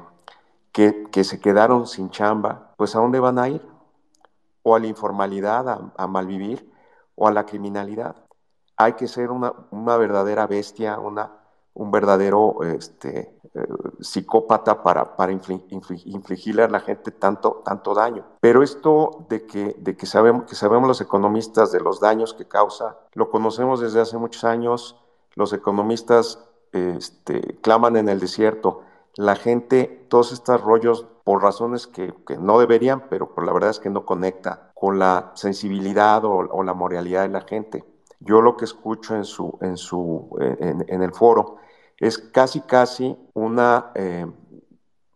que, que, se quedaron sin chamba, pues ¿a dónde van a ir? O a la informalidad, a, a malvivir, o a la criminalidad. Hay que ser una, una verdadera bestia, una, un verdadero este, eh, psicópata para, para infligirle a la gente tanto, tanto daño. Pero esto de que, de que, sabemos, que sabemos los economistas de los daños que causa, lo conocemos desde hace muchos años, los economistas este, claman en el desierto, la gente, todos estos rollos, por razones que, que, no deberían, pero la verdad es que no conecta con la sensibilidad o, la moralidad de la gente. Yo lo que escucho en, su, en, su, en, el foro es casi, casi una eh,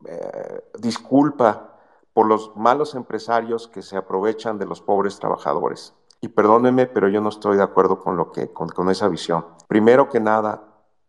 eh, disculpa por los malos empresarios que se aprovechan de los pobres trabajadores. Y perdónenme, pero yo no estoy de acuerdo con, lo que, con, esa visión. Primero que nada,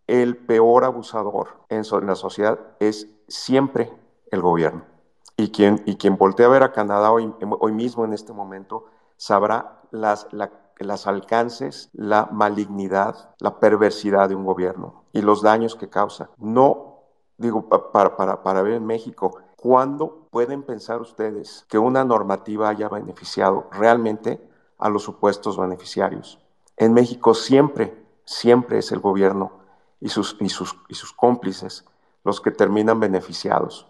el peor abusador en, la sociedad es siempre el gobierno. Y quien, y quien voltea a ver a Canadá hoy, hoy mismo en este momento sabrá las, la los alcances, la malignidad, la perversidad de un gobierno y los daños que causa. No, digo, para, para, para ver en México, ¿cuándo pueden pensar ustedes que una normativa haya beneficiado realmente a los supuestos beneficiarios? En México siempre, siempre es el gobierno y sus, y sus, y sus cómplices los que terminan beneficiados.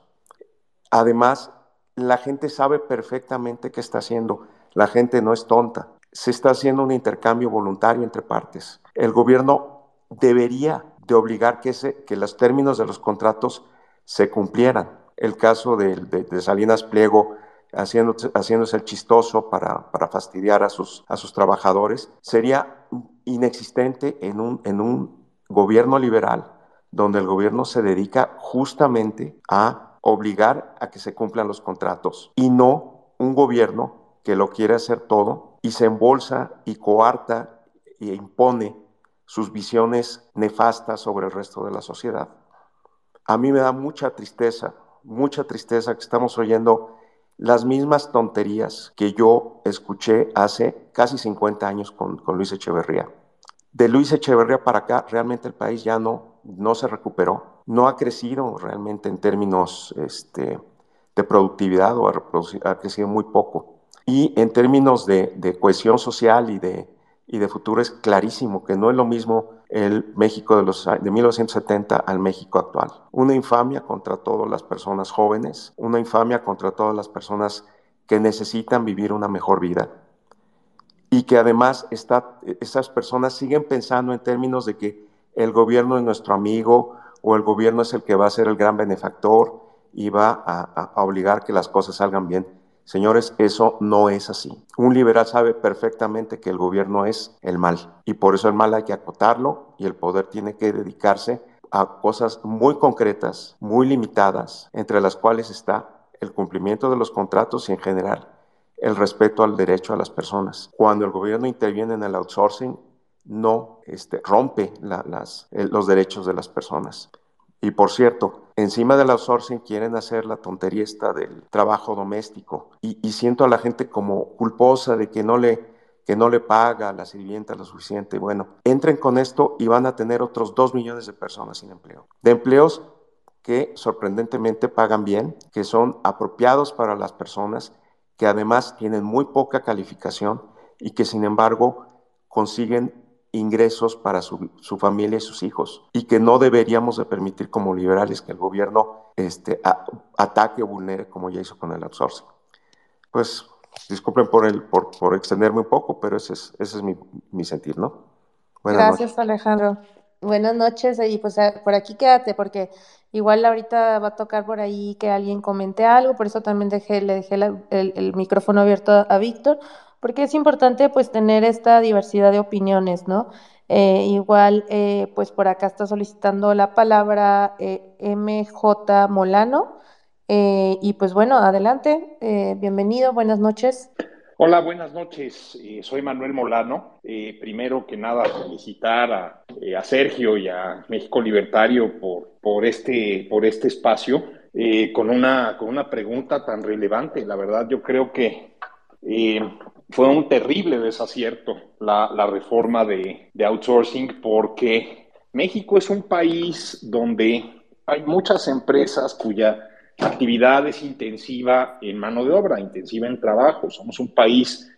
Además, la gente sabe perfectamente qué está haciendo. La gente no es tonta se está haciendo un intercambio voluntario entre partes. El gobierno debería de obligar que, que los términos de los contratos se cumplieran. El caso de, de, Salinas Pliego haciéndose, haciéndose el chistoso para, para fastidiar a sus, a sus trabajadores sería inexistente en un, en un gobierno liberal donde el gobierno se dedica justamente a obligar a que se cumplan los contratos y no un gobierno que lo quiere hacer todo y se embolsa y coarta e impone sus visiones nefastas sobre el resto de la sociedad. A mí me da mucha tristeza, mucha tristeza que estamos oyendo las mismas tonterías que yo escuché hace casi 50 años con, con Luis Echeverría. De Luis Echeverría para acá, realmente el país ya no, no se recuperó, no ha crecido realmente en términos este, de productividad o ha, crecido muy poco. Y en términos de, de cohesión social y de, y de futuro es clarísimo que no es lo mismo el México de, los, de 1970 al México actual. Una infamia contra todas las personas jóvenes, una infamia contra todas las personas que necesitan vivir una mejor vida. Y que además está, esas personas siguen pensando en términos de que el gobierno es nuestro amigo o el gobierno es el que va a ser el gran benefactor y va a, obligar que las cosas salgan bien. Señores, eso no es así. Un liberal sabe perfectamente que el gobierno es el mal y por eso el mal hay que acotarlo y el poder tiene que dedicarse a cosas muy concretas, muy limitadas, entre las cuales está el cumplimiento de los contratos y en general el respeto al derecho a las personas. Cuando el gobierno interviene en el outsourcing, no este, rompe los derechos de las personas. Y por cierto, encima del outsourcing quieren hacer la tontería esta del trabajo doméstico y, y, siento a la gente como culposa de que no le que no le paga a la sirvienta lo suficiente. Bueno, entren con esto y van a tener otros dos millones de personas sin empleo. De empleos que sorprendentemente pagan bien, que son apropiados para las personas, que además tienen muy poca calificación y que sin embargo consiguen ingresos para su, su, familia y sus hijos y que no deberíamos de permitir como liberales que el gobierno este, a, ataque o vulnere como ya hizo con el outsourcing. Pues disculpen por, el, por, por extenderme un poco, pero ese es, ese es mi, mi sentir, ¿no? Gracias, Alejandro. Buenas noches y pues por aquí quédate porque igual ahorita va a tocar por ahí que alguien comente algo, por eso también dejé, le dejé el, micrófono abierto a, Víctor, porque es importante pues tener esta diversidad de opiniones, ¿no? Eh, igual eh, pues por acá está solicitando la palabra eh, MJ Molano y pues bueno, adelante, bienvenido, buenas noches. Hola, buenas noches. Soy Manuel Molano. Primero que nada, felicitar a, Sergio y a México Libertario por, por, este, por este espacio con, una, con una pregunta tan relevante. La verdad, yo creo que fue un terrible desacierto la, la reforma de, de outsourcing porque México es un país donde hay muchas empresas cuya actividad es intensiva en mano de obra, intensiva en trabajo. Somos un país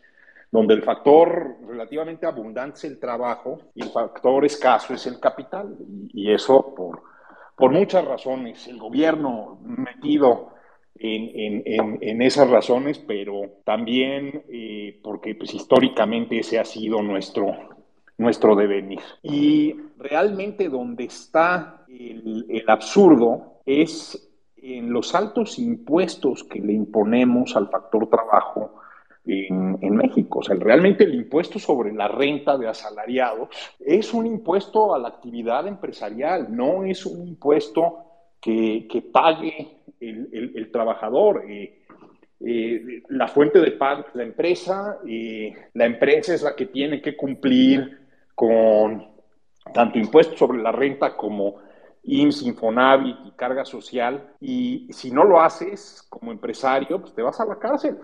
donde el factor relativamente abundante es el trabajo y el factor escaso es el capital. Y, eso por, por muchas razones. El gobierno metido en, esas razones, pero también eh, porque pues, históricamente ese ha sido nuestro, nuestro devenir. Y realmente donde está el absurdo es en los altos impuestos que le imponemos al factor trabajo en, México. O sea, realmente el impuesto sobre la renta de asalariados es un impuesto a la actividad empresarial, no es un impuesto que, pague el, trabajador. Eh, eh, la fuente de pago es la empresa, y la empresa es la que tiene que cumplir con tanto impuestos sobre la renta como IMSS, Infonavit y carga social, y si no lo haces como empresario, pues te vas a la cárcel.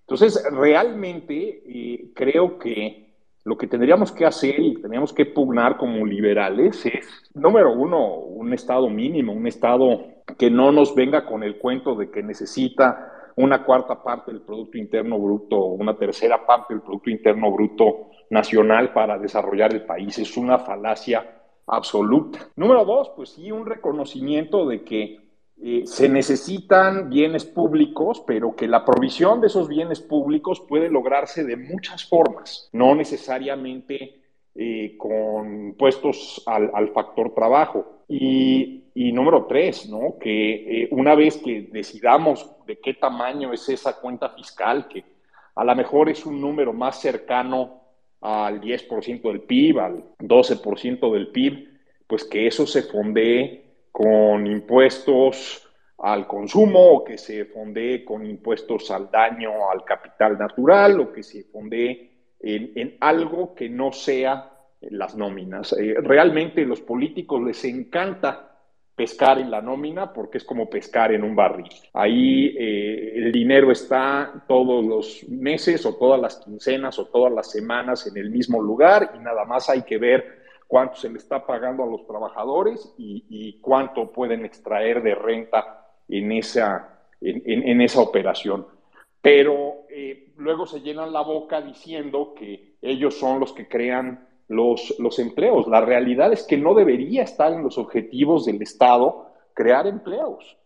Entonces, realmente eh, creo que lo que tendríamos que hacer y tendríamos que pugnar como liberales es, número uno, un Estado mínimo, un Estado que no nos venga con el cuento de que necesita una cuarta parte del Producto Interno Bruto, una tercera parte del Producto Interno Bruto nacional para desarrollar el país. Es una falacia absoluta. Número dos, pues sí, un reconocimiento de que eh, se necesitan bienes públicos, pero que la provisión de esos bienes públicos puede lograrse de muchas formas, no necesariamente eh, con impuestos al, factor trabajo. Y, número tres, ¿no? que eh, una vez que decidamos de qué tamaño es esa cuenta fiscal, que a lo mejor es un número más cercano al 10% del PIB, al 12% del PIB, pues que eso se fondee con impuestos al consumo o que se fondee con impuestos al daño al capital natural o que se fondee en, algo que no sea las nóminas. Eh, realmente los políticos les encanta pescar en la nómina porque es como pescar en un barril. Ahí eh, el dinero está todos los meses o todas las quincenas o todas las semanas en el mismo lugar y nada más hay que ver cuánto se le está pagando a los trabajadores y, cuánto pueden extraer de renta en esa, en, esa operación. Pero eh, luego se llenan la boca diciendo que ellos son los que crean los, empleos. La realidad es que no debería estar en los objetivos del Estado crear empleos.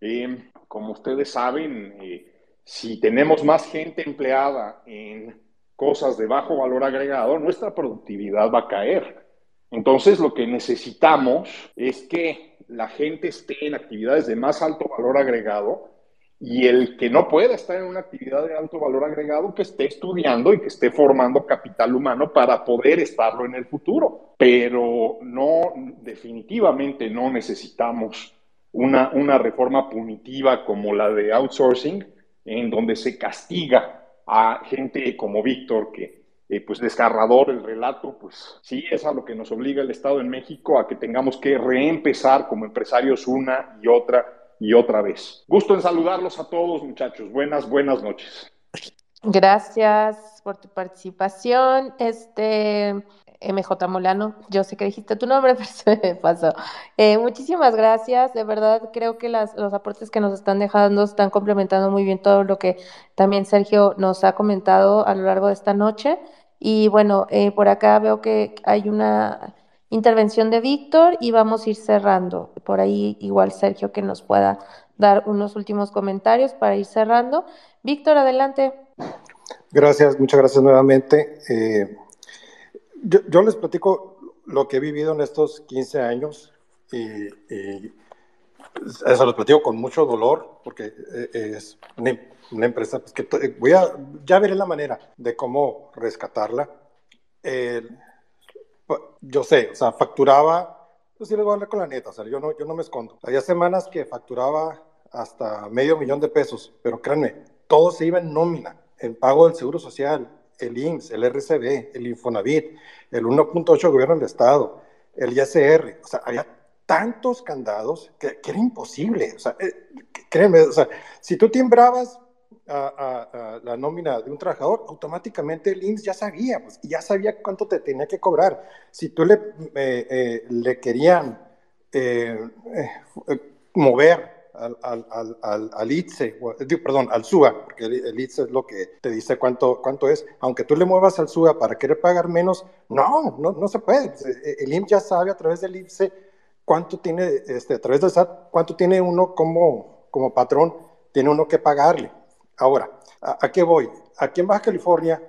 Eh, como ustedes saben, eh, si tenemos más gente empleada en cosas de bajo valor agregado, nuestra productividad va a caer. Entonces, lo que necesitamos es que la gente esté en actividades de más alto valor agregado y el que no pueda estar en una actividad de alto valor agregado, que esté estudiando y que esté formando capital humano para poder estarlo en el futuro. Pero no, definitivamente no necesitamos una, una reforma punitiva como la de outsourcing, en donde se castiga a gente como Víctor, que eh, pues desgarrador el relato, pues sí es a lo que nos obliga el Estado en México a que tengamos que reempezar como empresarios una y otra y otra vez. Gusto en saludarlos a todos, muchachos. Buenas, buenas noches. Gracias por tu participación. Este, MJ Molano, yo sé que dijiste tu nombre, pero se me pasó. Eh, muchísimas gracias, de verdad creo que las, los aportes que nos están dejando están complementando muy bien todo lo que también Sergio nos ha comentado a lo largo de esta noche. Y bueno, eh, por acá veo que hay una intervención de Víctor y vamos a ir cerrando. Por ahí igual Sergio que nos pueda dar unos últimos comentarios para ir cerrando. Víctor, adelante. Gracias, muchas gracias nuevamente. Eh, yo, les platico lo que he vivido en estos 15 años y, y eso lo platico con mucho dolor porque eh, es una empresa pues, que voy a, ya veré la manera de cómo rescatarla. Eh, yo sé, o sea, facturaba, pues sí les voy a hablar con la neta, o sea, yo no, yo no me escondo. Había semanas que facturaba hasta medio millón de pesos, pero créanme, todo se iba en nómina, en pago del Seguro Social, el IMSS, el RCB, el Infonavit, el 1.8 gobierno del Estado, el ISR, o sea, había tantos candados que, que era imposible, o sea, eh, créeme, o sea, si tú timbrabas a, a, a, la nómina de un trabajador, automáticamente el IMSS ya sabía, pues, ya sabía cuánto te tenía que cobrar. Si tú le, eh, eh, le querían eh, mover al, al, al, al ITSE, perdón, al SUA, porque el, el, ITSE es lo que te dice cuánto, cuánto es, aunque tú le muevas al SUA para querer pagar menos, no, no, no se puede. Pues, el IMSS ya sabe a través del ITSE cuánto tiene, este, a través del SAT, cuánto tiene uno como, como patrón, tiene uno que pagarle. Ahora, ¿a, ¿a, qué voy? Aquí en Baja California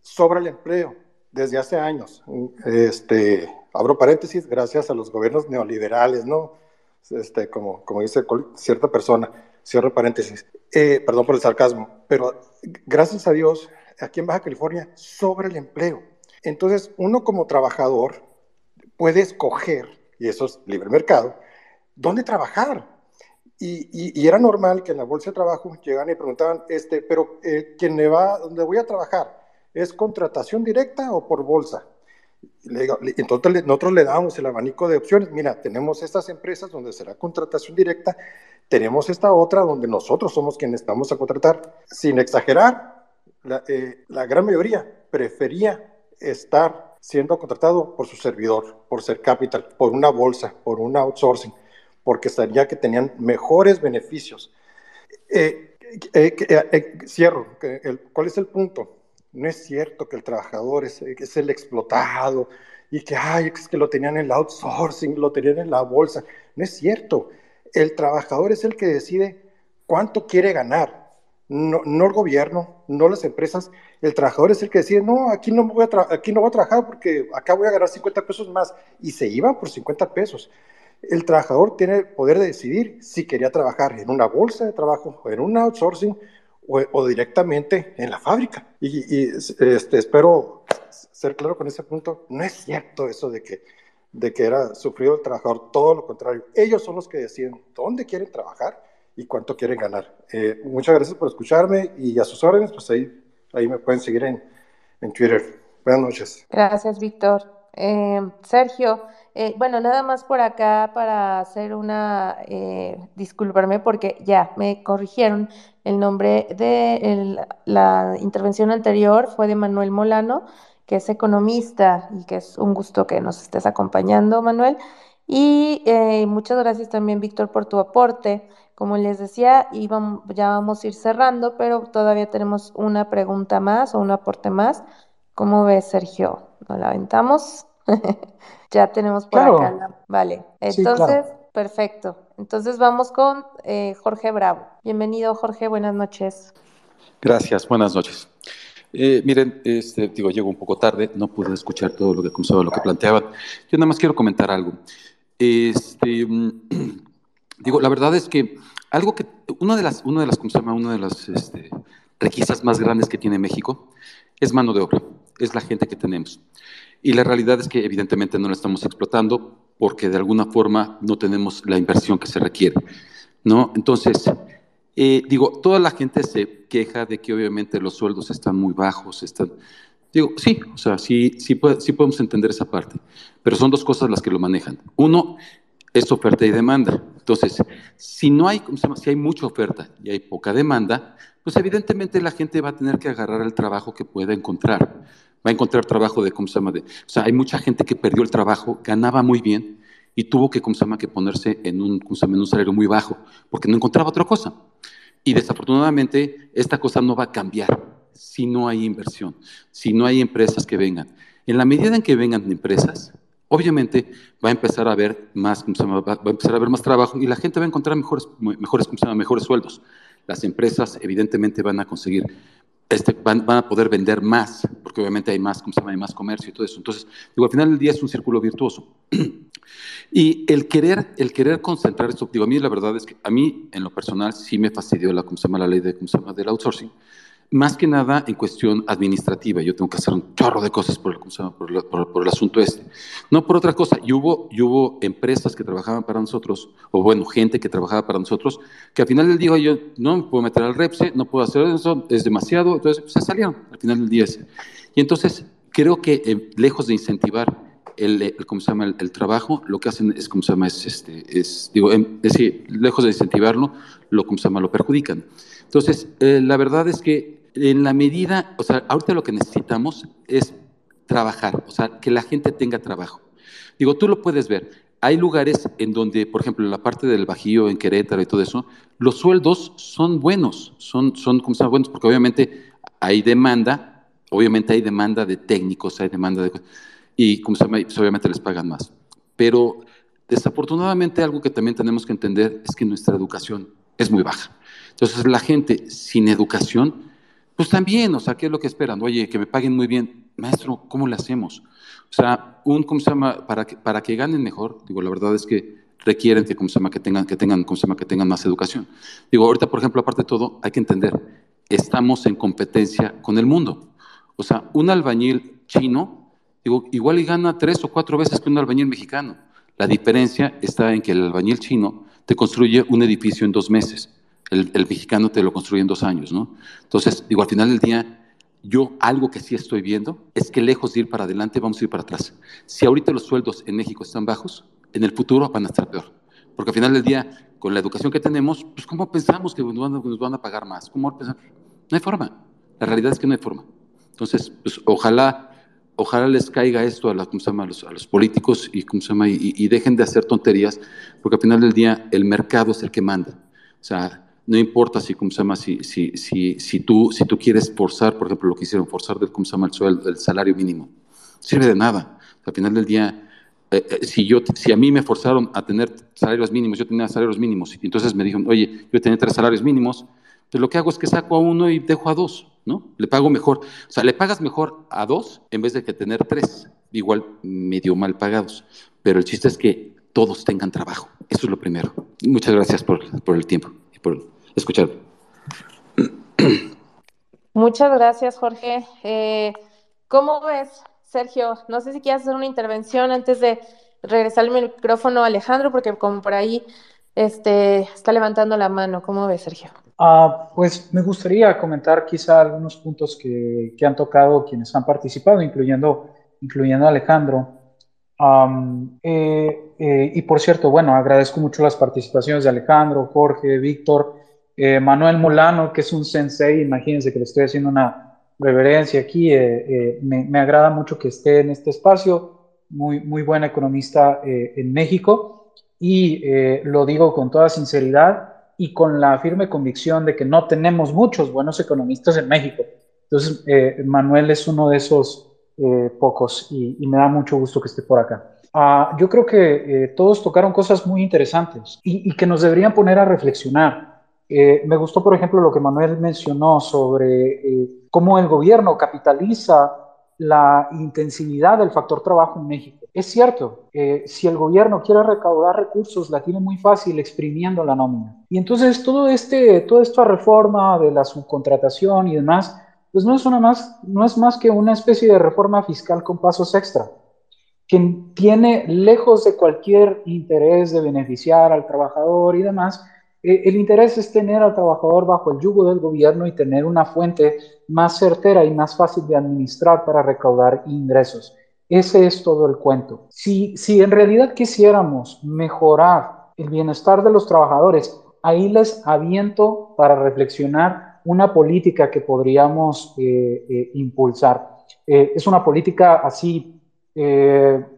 sobra el empleo desde hace años. Este, abro paréntesis, gracias a los gobiernos neoliberales, ¿no? Este, como, como dice cierta persona, cierro paréntesis. Eh, perdón por el sarcasmo, pero gracias a Dios, aquí en Baja California sobra el empleo. Entonces, uno como trabajador puede escoger, y eso es libre mercado, dónde trabajar. Y, y, y, era normal que en la bolsa de trabajo llegan y preguntaban, este, pero eh, ¿quién me va, dónde voy a trabajar? ¿Es contratación directa o por bolsa? Le digo, entonces le, nosotros le damos el abanico de opciones. Mira, tenemos estas empresas donde será contratación directa, tenemos esta otra donde nosotros somos quienes vamos a contratar. Sin exagerar, la, eh, la gran mayoría prefería estar siendo contratado por su servidor, por ser capital, por una bolsa, por un outsourcing porque sabía que tenían mejores beneficios. Eh, eh, eh, cierro, el, ¿cuál es el punto? No es cierto que el trabajador es, es, el explotado y que, ay, es que lo tenían en el outsourcing, lo tenían en la bolsa. No es cierto. El trabajador es el que decide cuánto quiere ganar, no, no el gobierno, no las empresas. El trabajador es el que decide, no, aquí no, voy a aquí no voy a trabajar porque acá voy a ganar 50 pesos más. Y se iban por 50 pesos el trabajador tiene el poder de decidir si quería trabajar en una bolsa de trabajo, en un outsourcing o, directamente en la fábrica. Y, y este, espero ser claro con ese punto. No es cierto eso de que, de que era sufrido el trabajador, todo lo contrario. Ellos son los que deciden dónde quieren trabajar y cuánto quieren ganar. Eh, muchas gracias por escucharme y a sus órdenes, pues ahí, ahí me pueden seguir en, en Twitter. Buenas noches. Gracias, Víctor. Eh, Sergio, eh, bueno, nada más por acá para hacer una, eh, disculparme porque ya me corrigieron el nombre de la intervención anterior fue de Manuel Molano, que es economista y que es un gusto que nos estés acompañando, Manuel. Y eh, muchas gracias también, Víctor, por tu aporte. Como les decía, íbamos, ya vamos a ir cerrando, pero todavía tenemos una pregunta más o un aporte más. ¿Cómo ves, Sergio? ¿Nos la aventamos? ya tenemos por claro. acá. La... Vale, entonces, sí, claro. perfecto. Entonces vamos con eh, Jorge Bravo. Bienvenido, Jorge, buenas noches. Gracias, buenas noches. Eh, miren, este, digo, llego un poco tarde, no pude escuchar todo lo que, lo que planteaban. Yo nada más quiero comentar algo. Este, digo, la verdad es que algo que, una de las, una de las, ¿cómo se llama? Una de las este, requisas más grandes que tiene México es mano de obra, es la gente que tenemos. Y la realidad es que evidentemente no la estamos explotando porque de alguna forma no tenemos la inversión que se requiere, ¿no? Entonces, eh, digo, toda la gente se queja de que obviamente los sueldos están muy bajos, están... Digo, sí, o sea, sí, sí, sí podemos entender esa parte, pero son dos cosas las que lo manejan. Uno es oferta y demanda. Entonces, si no hay. Si hay mucha oferta y hay poca demanda, pues evidentemente la gente va a tener que agarrar el trabajo que pueda encontrar va a encontrar trabajo de, ¿cómo se llama? De, o sea, hay mucha gente que perdió el trabajo, ganaba muy bien y tuvo que, ¿cómo se llama?, que ponerse en un, ¿cómo se llama? en un salario muy bajo, porque no encontraba otra cosa. Y desafortunadamente, esta cosa no va a cambiar si no hay inversión, si no hay empresas que vengan. En la medida en que vengan empresas, obviamente va a empezar a haber más, ¿cómo se llama? Va a empezar a haber más trabajo y la gente va a encontrar mejores, mejores, ¿cómo se llama? mejores sueldos. Las empresas, evidentemente, van a conseguir este, van, van, a poder vender más, porque obviamente hay más, ¿cómo se llama? Hay más comercio y todo eso. Entonces, digo, al final del día es un círculo virtuoso. y el querer, el querer concentrar esto, digo, a mí la verdad es que a mí, en lo personal, sí me fastidió la, ¿cómo se llama? La ley de, ¿cómo se llama? del outsourcing, más que nada en cuestión administrativa. Yo tengo que hacer un chorro de cosas por el, por, el asunto este. No por otra cosa. Y hubo, hubo empresas que trabajaban para nosotros, o bueno, gente que trabajaba para nosotros, que al final del día yo no me puedo meter al REPSE, no puedo hacer eso, es demasiado. Entonces se salieron al final del día ese. Y entonces creo que eh, lejos de incentivar el, ¿cómo se llama? El, trabajo, lo que hacen es, ¿cómo se llama? Es, este, es, digo, em, es decir, lejos de incentivarlo, lo, ¿cómo se llama? Lo perjudican. Entonces, eh, la verdad es que en la medida, o sea, ahorita lo que necesitamos es trabajar, o sea, que la gente tenga trabajo. Digo, tú lo puedes ver. Hay lugares en donde, por ejemplo, en la parte del Bajío, en Querétaro y todo eso, los sueldos son buenos, son, son como buenos, porque obviamente hay demanda, obviamente hay demanda de técnicos, hay demanda de... Y como se llama, pues, obviamente les pagan más. Pero desafortunadamente algo que también tenemos que entender es que nuestra educación es muy baja. Entonces la gente sin educación pues también, o sea, ¿qué es lo que esperan? Oye, que me paguen muy bien. Maestro, ¿cómo le hacemos? O sea, un, ¿cómo se llama? Para que, para que ganen mejor, digo, la verdad es que requieren que, ¿cómo se llama? Que tengan, que tengan, ¿cómo se llama? Que tengan más educación. Digo, ahorita, por ejemplo, aparte de todo, hay que entender, estamos en competencia con el mundo. O sea, un albañil chino, digo, igual y gana tres o cuatro veces que un albañil mexicano. La diferencia está en que el albañil chino te construye un edificio en dos meses el, mexicano te lo construye en dos años, ¿no? Entonces, digo, al final del día, yo algo que sí estoy viendo es que lejos de ir para adelante, vamos a ir para atrás. Si ahorita los sueldos en México están bajos, en el futuro van a estar peor. Porque al final del día, con la educación que tenemos, pues ¿cómo pensamos que nos van, a, pagar más? ¿Cómo No hay forma. La realidad es que no hay forma. Entonces, pues ojalá, ojalá les caiga esto a, la, ¿cómo se llama? a, los, a los, políticos y, ¿cómo se llama? Y, y, dejen de hacer tonterías, porque al final del día el mercado es el que manda. O sea, no importa si, ¿cómo se llama? Si, si, si, si, tú, si tú quieres forzar, por ejemplo, lo que hicieron, forzar del, ¿cómo se llama? El, salario mínimo. Sirve de nada. Al final del día, eh, eh, si, yo, si a mí me forzaron a tener salarios mínimos, yo tenía salarios mínimos, y entonces me dijeron, oye, yo tenía tres salarios mínimos, pues lo que hago es que saco a uno y dejo a dos, ¿no? Le pago mejor. O sea, le pagas mejor a dos en vez de que tener tres, igual medio mal pagados. Pero el chiste es que todos tengan trabajo. Eso es lo primero. Muchas gracias por, por el tiempo y por escuchar. Muchas gracias, Jorge. Eh, ¿Cómo ves, Sergio? No sé si quieres hacer una intervención antes de regresar el micrófono a Alejandro, porque como por ahí este, está levantando la mano. ¿Cómo ves, Sergio? Ah, pues me gustaría comentar quizá algunos puntos que, que han tocado quienes han participado, incluyendo, incluyendo a Alejandro. Eh, eh, y por cierto, bueno, agradezco mucho las participaciones de Alejandro, Jorge, Víctor eh, Manuel Molano, que es un sensei, imagínense que le estoy haciendo una reverencia aquí, eh, eh, me, agrada mucho que esté en este espacio, muy, muy buen economista en México, y lo digo con toda sinceridad y con la firme convicción de que no tenemos muchos buenos economistas en México. Entonces, Manuel es uno de esos pocos y, me da mucho gusto que esté por acá. Ah, yo creo que todos tocaron cosas muy interesantes y, y que nos deberían poner a reflexionar. Eh, me gustó, por ejemplo, lo que Manuel mencionó sobre eh, cómo el gobierno capitaliza la intensividad del factor trabajo en México. Es cierto, eh, si el gobierno quiere recaudar recursos, la tiene muy fácil exprimiendo la nómina. Y entonces todo este, toda esta reforma de la subcontratación y demás, pues no es, una más, no es más que una especie de reforma fiscal con pasos extra, que tiene lejos de cualquier interés de beneficiar al trabajador y demás, el interés es tener al trabajador bajo el yugo del gobierno y tener una fuente más certera y más fácil de administrar para recaudar ingresos. Ese es todo el cuento. Si, si en realidad quisiéramos mejorar el bienestar de los trabajadores, ahí les aviento para reflexionar una política que podríamos eh, eh, impulsar. es una política así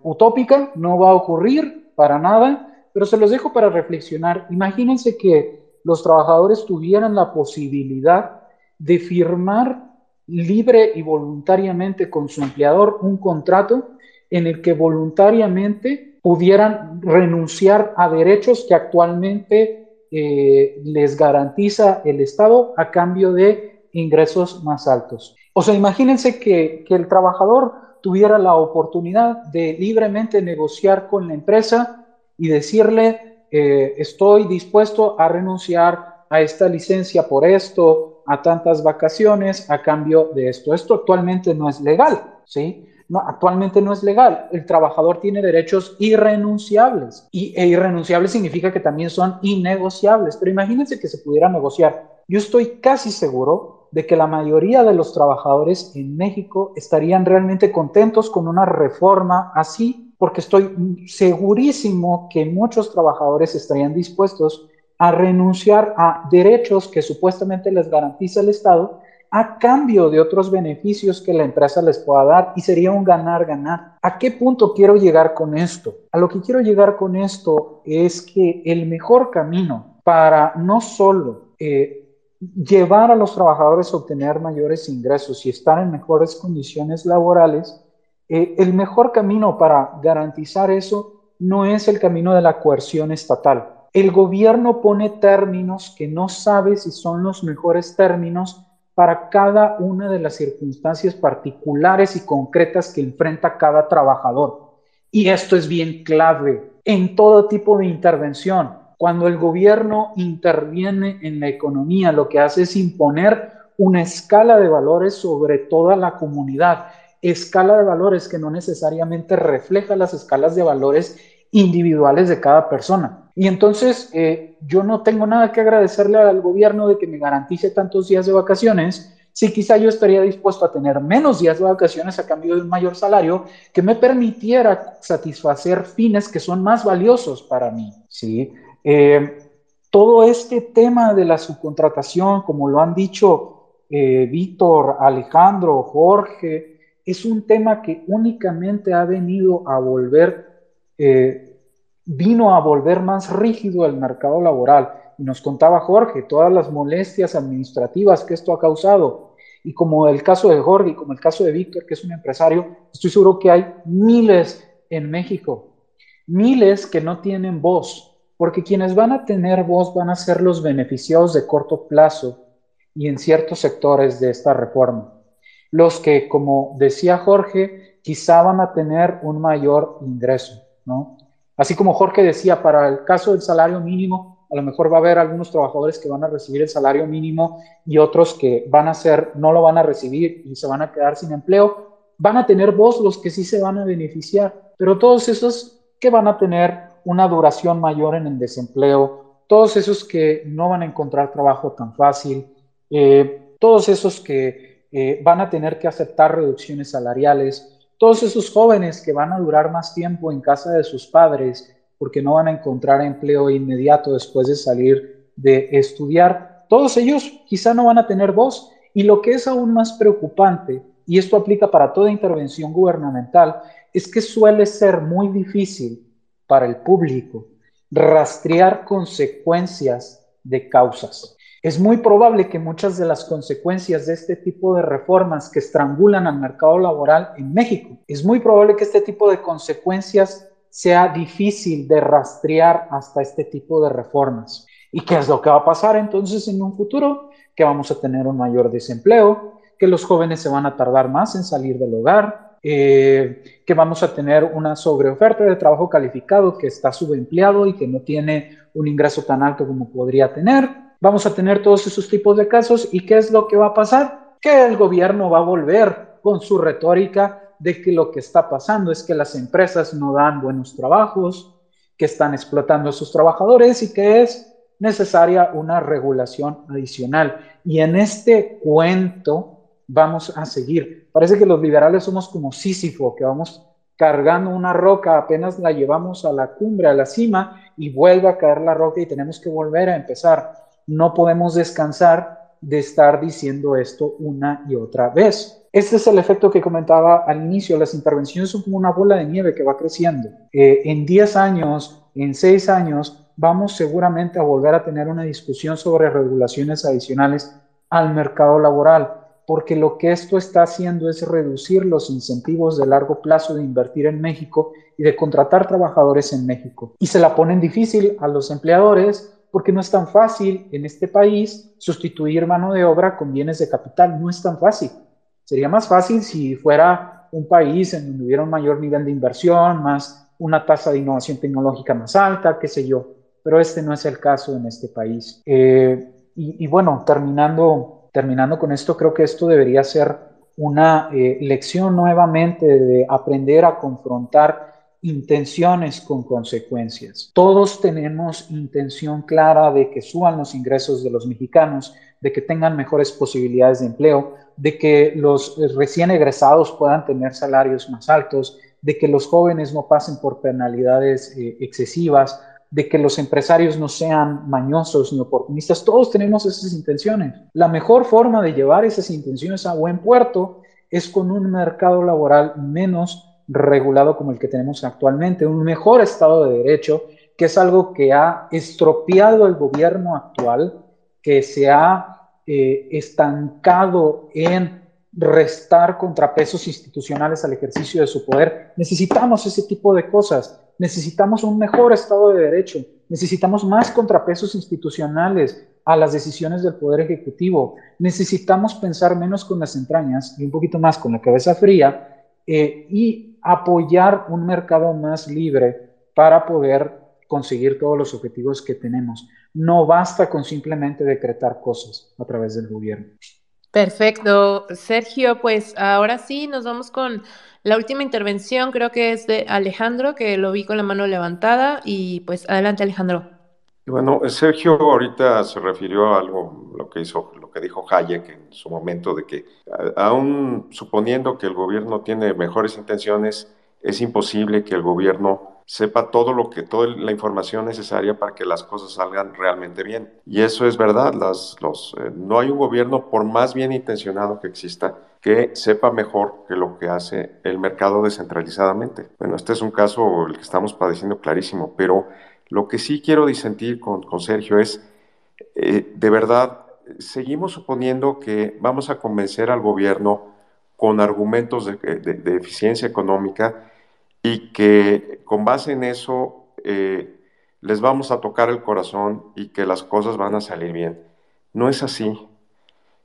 utópica, no va a ocurrir para nada, pero se los dejo para reflexionar. Imagínense que los trabajadores tuvieran la posibilidad de firmar libre y voluntariamente con su empleador un contrato en el que voluntariamente pudieran renunciar a derechos que actualmente eh, les garantiza el Estado a cambio de ingresos más altos. O sea, imagínense que, que el trabajador tuviera la oportunidad de libremente negociar con la empresa y decirle, eh, estoy dispuesto a renunciar a esta licencia por esto, a tantas vacaciones a cambio de esto. Esto actualmente no es legal, ¿sí? No, actualmente no es legal. El trabajador tiene derechos irrenunciables y e irrenunciables significa que también son innegociables. Pero imagínense que se pudiera negociar. Yo estoy casi seguro de que la mayoría de los trabajadores en México estarían realmente contentos con una reforma así, porque estoy segurísimo que muchos trabajadores estarían dispuestos a renunciar a derechos que supuestamente les garantiza el Estado a cambio de otros beneficios que la empresa les pueda dar y sería un ganar-ganar. ¿A qué punto quiero llegar con esto? A lo que quiero llegar con esto es que el mejor camino para no solo eh, llevar a los trabajadores a obtener mayores ingresos y estar en mejores condiciones laborales, eh, el mejor camino para garantizar eso no es el camino de la coerción estatal. El gobierno pone términos que no sabe si son los mejores términos para cada una de las circunstancias particulares y concretas que enfrenta cada trabajador. Y esto es bien clave en todo tipo de intervención cuando el gobierno interviene en la economía, lo que hace es imponer una escala de valores sobre toda la comunidad, escala de valores que no necesariamente refleja las escalas de valores individuales de cada persona. Y entonces eh, yo no tengo nada que agradecerle al gobierno de que me garantice tantos días de vacaciones, si quizá yo estaría dispuesto a tener menos días de vacaciones a cambio de un mayor salario que me permitiera satisfacer fines que son más valiosos para mí, ¿sí? Eh, todo este tema de la subcontratación, como lo han dicho eh, Víctor, Alejandro, Jorge, es un tema que únicamente ha venido a volver, eh, vino a volver más rígido el mercado laboral. Y nos contaba Jorge todas las molestias administrativas que esto ha causado. Y como el caso de Jorge y como el caso de Víctor, que es un empresario, estoy seguro que hay miles en México, miles que no tienen voz, porque quienes van a tener voz van a ser los beneficiados de corto plazo y en ciertos sectores de esta reforma. Los que, como decía Jorge, quizá van a tener un mayor ingreso, ¿no? Así como Jorge decía, para el caso del salario mínimo, a lo mejor va a haber algunos trabajadores que van a recibir el salario mínimo y otros que van a ser, no lo van a recibir y se van a quedar sin empleo. Van a tener voz los que sí se van a beneficiar, pero todos esos que van a tener una duración mayor en el desempleo, todos esos que no van a encontrar trabajo tan fácil, eh, todos esos que eh, van a tener que aceptar reducciones salariales, todos esos jóvenes que van a durar más tiempo en casa de sus padres porque no van a encontrar empleo inmediato después de salir de estudiar, todos ellos quizá no van a tener voz. Y lo que es aún más preocupante, y esto aplica para toda intervención gubernamental, es que suele ser muy difícil para el público, rastrear consecuencias de causas. Es muy probable que muchas de las consecuencias de este tipo de reformas que estrangulan al mercado laboral en México, es muy probable que este tipo de consecuencias sea difícil de rastrear hasta este tipo de reformas. ¿Y qué es lo que va a pasar entonces en un futuro? Que vamos a tener un mayor desempleo, que los jóvenes se van a tardar más en salir del hogar, eh, que vamos a tener una sobreoferta de trabajo calificado que está subempleado y que no tiene un ingreso tan alto como podría tener. Vamos a tener todos esos tipos de casos y ¿qué es lo que va a pasar? Que el gobierno va a volver con su retórica de que lo que está pasando es que las empresas no dan buenos trabajos, que están explotando a sus trabajadores y que es necesaria una regulación adicional. Y en este cuento vamos a seguir. Parece que los liberales somos como Sísifo, que vamos cargando una roca, apenas la llevamos a la cumbre, a la cima, y vuelve a caer la roca y tenemos que volver a empezar. No podemos descansar de estar diciendo esto una y otra vez. Este es el efecto que comentaba al inicio. Las intervenciones son como una bola de nieve que va creciendo. Eh, en 10 años, en 6 años, vamos seguramente a volver a tener una discusión sobre regulaciones adicionales al mercado laboral porque lo que esto está haciendo es reducir los incentivos de largo plazo de invertir en México y de contratar trabajadores en México. Y se la ponen difícil a los empleadores porque no es tan fácil en este país sustituir mano de obra con bienes de capital, no es tan fácil. Sería más fácil si fuera un país en donde hubiera un mayor nivel de inversión, más una tasa de innovación tecnológica más alta, qué sé yo, pero este no es el caso en este país. Eh, y, bueno, terminando, terminando con esto, creo que esto debería ser una eh, lección nuevamente de aprender a confrontar intenciones con consecuencias. Todos tenemos intención clara de que suban los ingresos de los mexicanos, de que tengan mejores posibilidades de empleo, de que los recién egresados puedan tener salarios más altos, de que los jóvenes no pasen por penalidades eh, excesivas, de que los empresarios no sean mañosos ni oportunistas. Todos tenemos esas intenciones. La mejor forma de llevar esas intenciones a buen puerto es con un mercado laboral menos regulado como el que tenemos actualmente, un mejor Estado de Derecho, que es algo que ha estropeado el gobierno actual, que se ha eh, estancado en restar contrapesos institucionales al ejercicio de su poder. Necesitamos ese tipo de cosas. Necesitamos un mejor Estado de Derecho. Necesitamos más contrapesos institucionales a las decisiones del Poder Ejecutivo. Necesitamos pensar menos con las entrañas y un poquito más con la cabeza fría eh, y apoyar un mercado más libre para poder conseguir todos los objetivos que tenemos. No basta con simplemente decretar cosas a través del gobierno. Perfecto, Sergio, pues ahora sí nos vamos con la última intervención, creo que es de Alejandro, que lo vi con la mano levantada y pues adelante Alejandro. Bueno, Sergio ahorita se refirió a algo, lo que hizo, que dijo Hayek en su momento, de que aún suponiendo que el gobierno tiene mejores intenciones, es imposible que el gobierno sepa todo lo que, toda la información necesaria para que las cosas salgan realmente bien. Y eso es verdad, las, los, eh, no hay un gobierno, por más bien intencionado que exista, que sepa mejor que lo que hace el mercado descentralizadamente. Bueno, este es un caso el que estamos padeciendo clarísimo, pero lo que sí quiero disentir con, con Sergio es, eh, de verdad, seguimos suponiendo que vamos a convencer al gobierno con argumentos de, de eficiencia económica y que con base en eso eh, les vamos a tocar el corazón y que las cosas van a salir bien. No es así.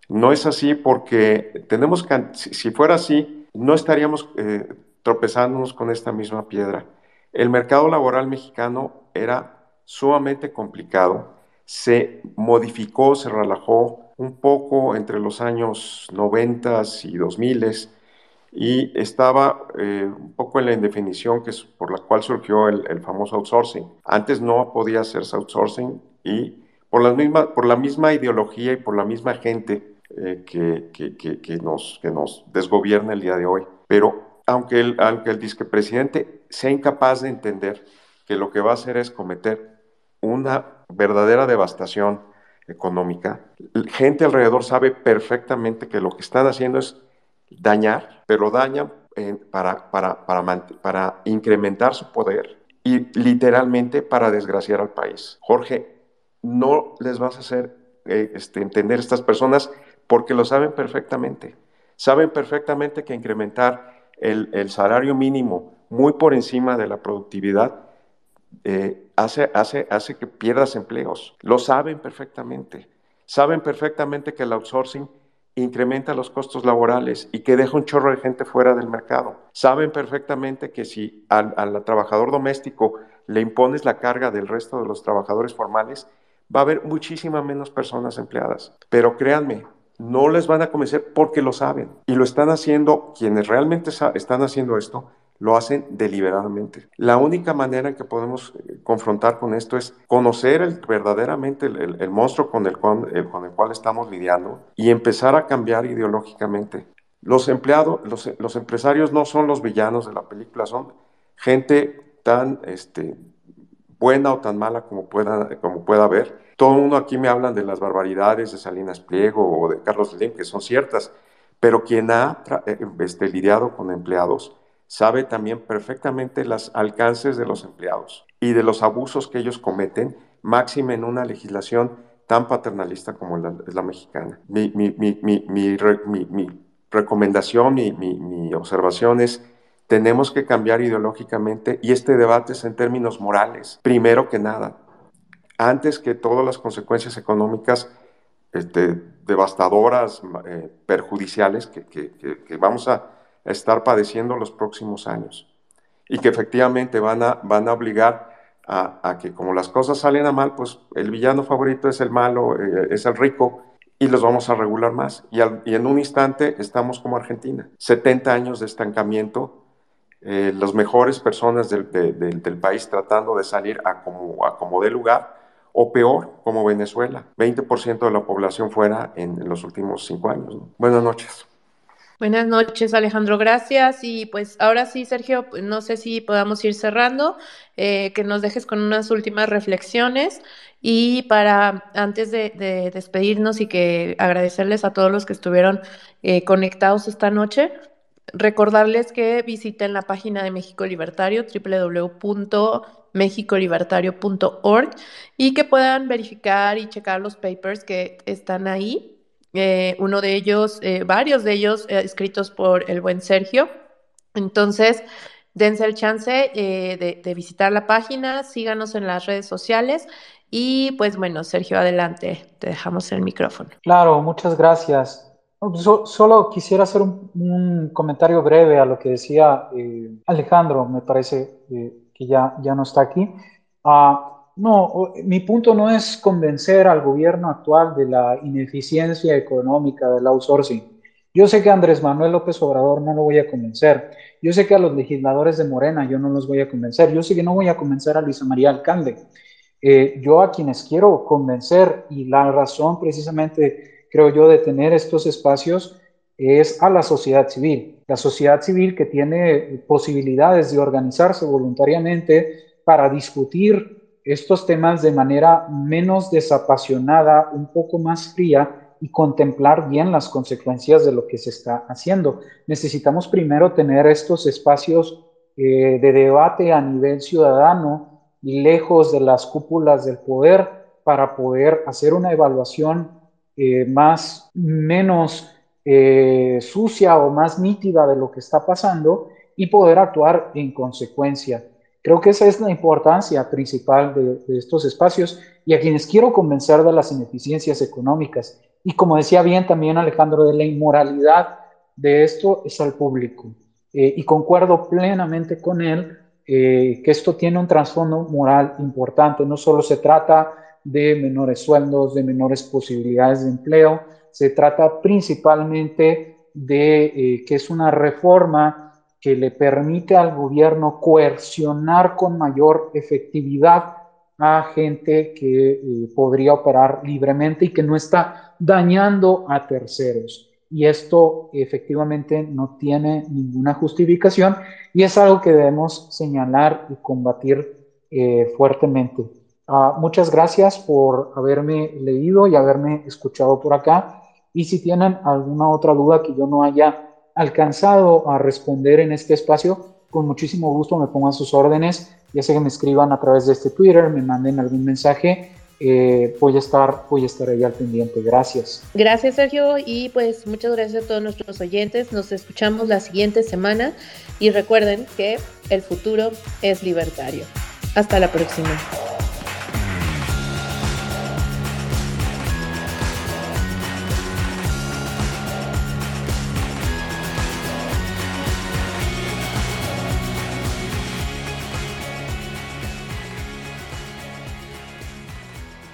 No es así porque tenemos que, si fuera así, no estaríamos eh, tropezándonos con esta misma piedra. El mercado laboral mexicano era sumamente complicado, se modificó, se relajó un poco entre los años 90 y 2000 y estaba eh, un poco en la indefinición que por la cual surgió el, famoso outsourcing. Antes no podía hacerse outsourcing y por la misma, por la misma ideología y por la misma gente eh, que, que, que, nos, que nos desgobierna el día de hoy. Pero aunque el, aunque el presidente sea incapaz de entender que lo que va a hacer es cometer una verdadera devastación económica, gente alrededor sabe perfectamente que lo que están haciendo es dañar, pero dañan eh, para, para, para, para incrementar su poder y literalmente para desgraciar al país. Jorge, no les vas a hacer eh, este, entender estas personas porque lo saben perfectamente. Saben perfectamente que incrementar el, el salario mínimo muy por encima de la productividad eh, hace, hace, hace que pierdas empleos. Lo saben perfectamente. Saben perfectamente que el outsourcing incrementa los costos laborales y que deja un chorro de gente fuera del mercado. Saben perfectamente que si al, trabajador doméstico le impones la carga del resto de los trabajadores formales, va a haber muchísimas menos personas empleadas. Pero créanme, no les van a convencer porque lo saben. Y lo están haciendo, quienes realmente están haciendo esto, lo hacen deliberadamente. La única manera en que podemos eh, confrontar con esto es conocer verdaderamente el, monstruo con el, cual estamos lidiando y empezar a cambiar ideológicamente. Los empleados, los, empresarios no son los villanos de la película, son gente tan este, buena o tan mala como pueda, como pueda haber. Todo el mundo aquí me hablan de las barbaridades de Salinas Pliego o de Carlos Slim, que son ciertas, pero quien ha eh, este, lidiado con empleados sabe también perfectamente los alcances de los empleados y de los abusos que ellos cometen, máxime en una legislación tan paternalista como la, la mexicana. Mi, mi, mi, mi recomendación, mi, observación es, tenemos que cambiar ideológicamente y este debate es en términos morales, primero que nada. antes que todas las consecuencias económicas este, devastadoras, eh, perjudiciales que, que, vamos a estar padeciendo los próximos años y que efectivamente van a, van a obligar a, que como las cosas salen a mal, pues el villano favorito es el malo, eh, es el rico y los vamos a regular más. Y, y, en un instante estamos como Argentina, 70 años de estancamiento, eh, las mejores personas del, del, país tratando de salir a como, a como de lugar o peor, como Venezuela, 20% de la población fuera en, los últimos cinco años. Buenas noches. Buenas noches, Alejandro, gracias. Y pues ahora sí, Sergio, pues, no sé si podamos ir cerrando, eh, que nos dejes con unas últimas reflexiones y para antes de, despedirnos y que agradecerles a todos los que estuvieron eh, conectados esta noche, recordarles que visiten la página de México Libertario, www mexicolibertario.org y que puedan verificar y checar los papers que están ahí. Eh, uno de ellos, eh, varios de ellos eh, escritos por el buen Sergio. Entonces, dense el chance de, visitar la página, síganos en las redes sociales y pues bueno, Sergio, adelante, te dejamos el micrófono. Claro, muchas gracias. solo quisiera hacer un, un, comentario breve a lo que decía Alejandro, me parece que ya, ya no está aquí. Uh, no, mi punto no es convencer al gobierno actual de la ineficiencia económica del outsourcing. Yo sé que Andrés Manuel López Obrador no lo voy a convencer. Yo sé que a los legisladores de Morena yo no los voy a convencer. Yo sé que no voy a convencer a Luisa María Alcalde. Eh, yo a quienes quiero convencer y la razón precisamente, creo yo, de tener estos espacios es a la sociedad civil. La sociedad civil que tiene posibilidades de organizarse voluntariamente para discutir estos temas de manera menos desapasionada, un poco más fría y contemplar bien las consecuencias de lo que se está haciendo. Necesitamos primero tener estos espacios eh, de debate a nivel ciudadano y lejos de las cúpulas del poder para poder hacer una evaluación eh, más menos eh, sucia o más nítida de lo que está pasando y poder actuar en consecuencia. Creo que esa es la importancia principal de, estos espacios y a quienes quiero convencer de las ineficiencias económicas. Y como decía bien también Alejandro, de la inmoralidad de esto es al público. Eh, y concuerdo plenamente con él eh, que esto tiene un trasfondo moral importante. No solo se trata de menores sueldos, de menores posibilidades de empleo, se trata principalmente de eh, que es una reforma que le permite al gobierno coercionar con mayor efectividad a gente que eh, podría operar libremente y que no está dañando a terceros. Y esto efectivamente no tiene ninguna justificación y es algo que debemos señalar y combatir eh, fuertemente. Ah, muchas gracias por haberme leído y haberme escuchado por acá. Y si tienen alguna otra duda que yo no haya alcanzado a responder en este espacio, con muchísimo gusto me pongan sus órdenes, ya sea que me escriban a través de este Twitter, me manden algún mensaje, eh, voy, a estar, voy a estar ahí al pendiente. Gracias. Gracias, Sergio, y pues muchas gracias a todos nuestros oyentes. Nos escuchamos la siguiente semana y recuerden que el futuro es libertario. Hasta la próxima.